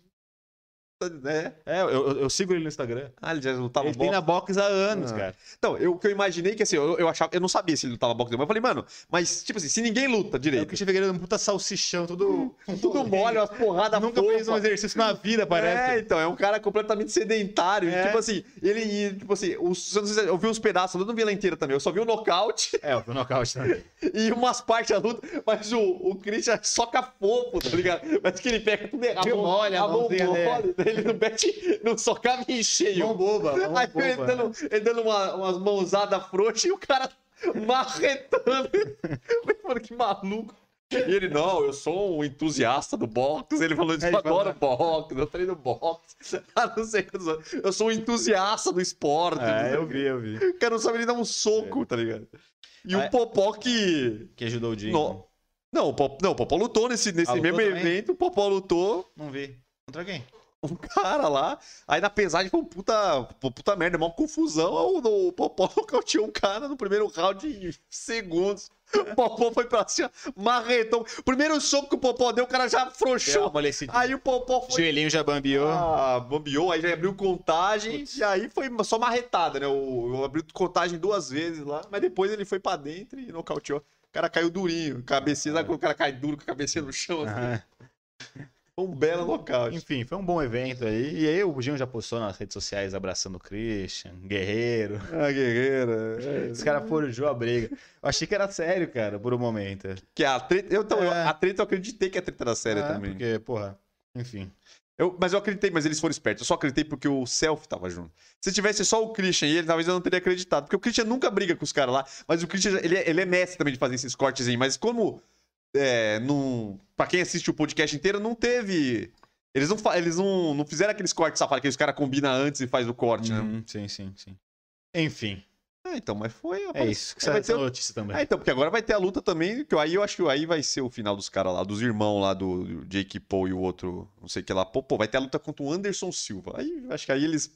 Né? É, eu, eu- eu sigo ele no Instagram. Ah, ele já lutava ele tem boxe. na box há anos, Ah. cara. Então, eu, o que eu imaginei que assim, eu, eu achava, eu não sabia se ele lutava boxe, mas eu falei, mano, mas tipo assim, se ninguém luta É o direito, Christian Figueiredo é um puta salsichão, tudo. tudo mole, umas porradas Nunca fez um fofa. exercício na vida, É, parece. então, é um cara completamente sedentário. e, É. tipo assim, ele, e, tipo assim, os, eu, se- eu vi uns pedaços, eu não vi ela inteira também. Eu só vi o nocaute É, o nocaute também. e umas partes da luta, mas o, o Christian soca fofo, tá ligado? Mas que ele pega tudo errado. A a mão mãozinha mole, ele não mete, não socava em cheio. Mão boba, mão Aí boba. ele dando, ele dando uma, umas mãozadas frouxas e o cara marretando. Mano, que maluco. E ele, não, eu sou um entusiasta do boxe. Ele falou isso, É, eu adoro boxe, eu treino boxe. Ah, não sei, eu sou- um entusiasta do esporte. É, eu vi, eu vi. O cara não sabe nem dar um soco, tá ligado? E o É. Popó que... Que ajudou o Jim. No- Não, o Popó, não, o Popó lutou nesse, nesse Ah, lutou mesmo também? evento. O Popó lutou Não vi. Contra quem? Um cara lá. Aí na pesagem foi um puta, puta merda, uma confusão. O, o Popó nocauteou um cara no primeiro round em segundos. O Popó foi pra cima, marretão. Primeiro soco que o Popó deu, o cara já afrouxou. Aí o Popó foi. Joelhinho já bambiou. Ah, bombeou, aí já abriu contagem. Putz. E aí foi só marretada, né? O, abriu contagem duas vezes lá, mas depois ele foi pra dentro e nocauteou. O cara caiu durinho, cabecinha, sabe quando o cara cai duro com a cabecinha no chão? Assim? Aham. Foi um belo nocaute. Enfim, foi um bom evento aí. E aí o Gil já postou nas redes sociais abraçando o Christian, Guerreiro. Ah, guerreira. é. Os caras forjou a briga. Eu achei que era sério, cara, por um momento. Que a treta. Eu, então, É. a treta eu acreditei que a treta era séria É, também. Porque, porra, enfim. Eu- mas eu acreditei, mas eles foram espertos. Eu só acreditei porque o Self tava junto. Se tivesse só o Christian e ele, talvez eu não teria acreditado. Porque o Christian nunca briga com os caras lá. Mas o Christian, ele, é- ele é mestre também de fazer esses cortes aí. Mas como. É, não, pra quem assiste o podcast inteiro, não teve. Eles não, eles não, não fizeram aqueles cortes safados que os caras combinam antes e faz o corte, né? Uhum, sim, sim, sim. Enfim, É, então, mas foi. é isso. Que Aí vai essa ter- notícia também. É, então, porque agora vai ter a luta também, que aí eu acho que aí vai ser o final dos caras lá, dos irmãos lá, do, Jake Paul e o outro, não sei o que lá. Pô, pô, vai ter a luta contra o Anderson Silva. Aí acho que aí eles.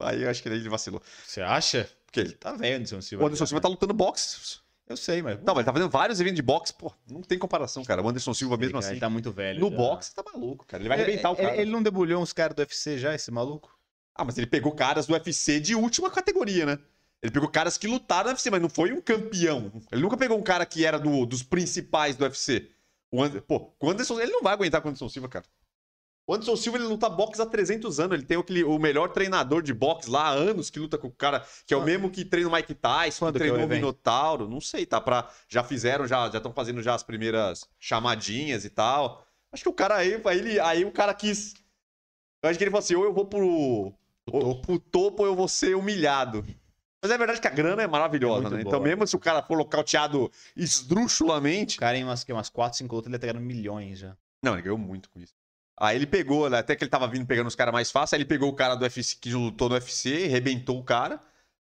Aí eu acho que aí ele vacilou. Você acha? Porque ele. Tá velho, Anderson Silva. O Anderson Silva tá lutando boxe. Eu sei, mas. Não, mas ele tá fazendo vários eventos de boxe, pô, não tem comparação, cara. O Anderson Silva mesmo Ele, assim. Ele tá muito velho. No já. boxe, tá maluco, cara. Ele vai arrebentar o Ele- cara. Ele, ele não debulhou uns caras do UFC já, esse maluco? Ah, mas ele pegou caras do UFC de última categoria, né? Ele pegou caras que lutaram no UFC, mas não foi um campeão. Ele nunca pegou um cara que era do- dos principais do UFC. O Ander- Pô, o Anderson, ele não vai aguentar com o Anderson Silva, cara. O Anderson Silva, ele luta boxe há 300 anos. Ele tem aquele, o melhor treinador de boxe lá há anos que luta com o cara, que é o Quando- mesmo que treina o Mike Tyson, Quando que que é o treinou o evento? Minotauro. Não sei, tá pra... Já fizeram, já estão fazendo já as primeiras chamadinhas e tal. Acho que o cara aí, ele, aí o cara quis... Eu acho que ele falou assim, ou eu vou pro, ou, pro topo ou eu vou ser humilhado. Mas é verdade que a grana é maravilhosa, É né? boa. Então mesmo se o cara for locauteado esdrúxulamente... O cara em umas, que, umas 4, 5 lutas ele tá ganhando milhões já. Não, ele ganhou muito com isso. Aí ele pegou, né, até que ele tava vindo pegando os caras mais fácil, aí ele pegou o cara do UFC que lutou no UFC, rebentou o cara.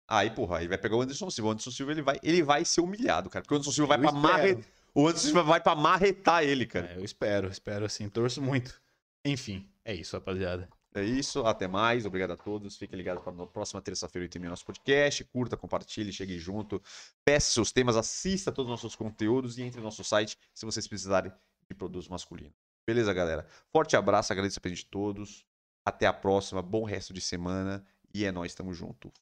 Aí, porra, aí vai pegar o Anderson Silva. O Anderson Silva ele vai, ele vai ser humilhado, cara. Porque o Anderson Silva vai Eu pra espero. marre... O Anderson Silva vai pra marretar ele, cara. É, eu espero, espero assim, torço muito. Enfim, é isso, rapaziada. É isso, até mais. Obrigado a todos. Fiquem ligados para a próxima terça-feira, 8 nosso podcast. Curta, compartilhe, chegue junto. Peça seus temas, assista todos os nossos conteúdos e entre no nosso site se vocês precisarem de produtos masculinos. Beleza, galera? Forte abraço, agradeço a presença de todos. Até a próxima, bom resto de semana e é nóis, tamo junto.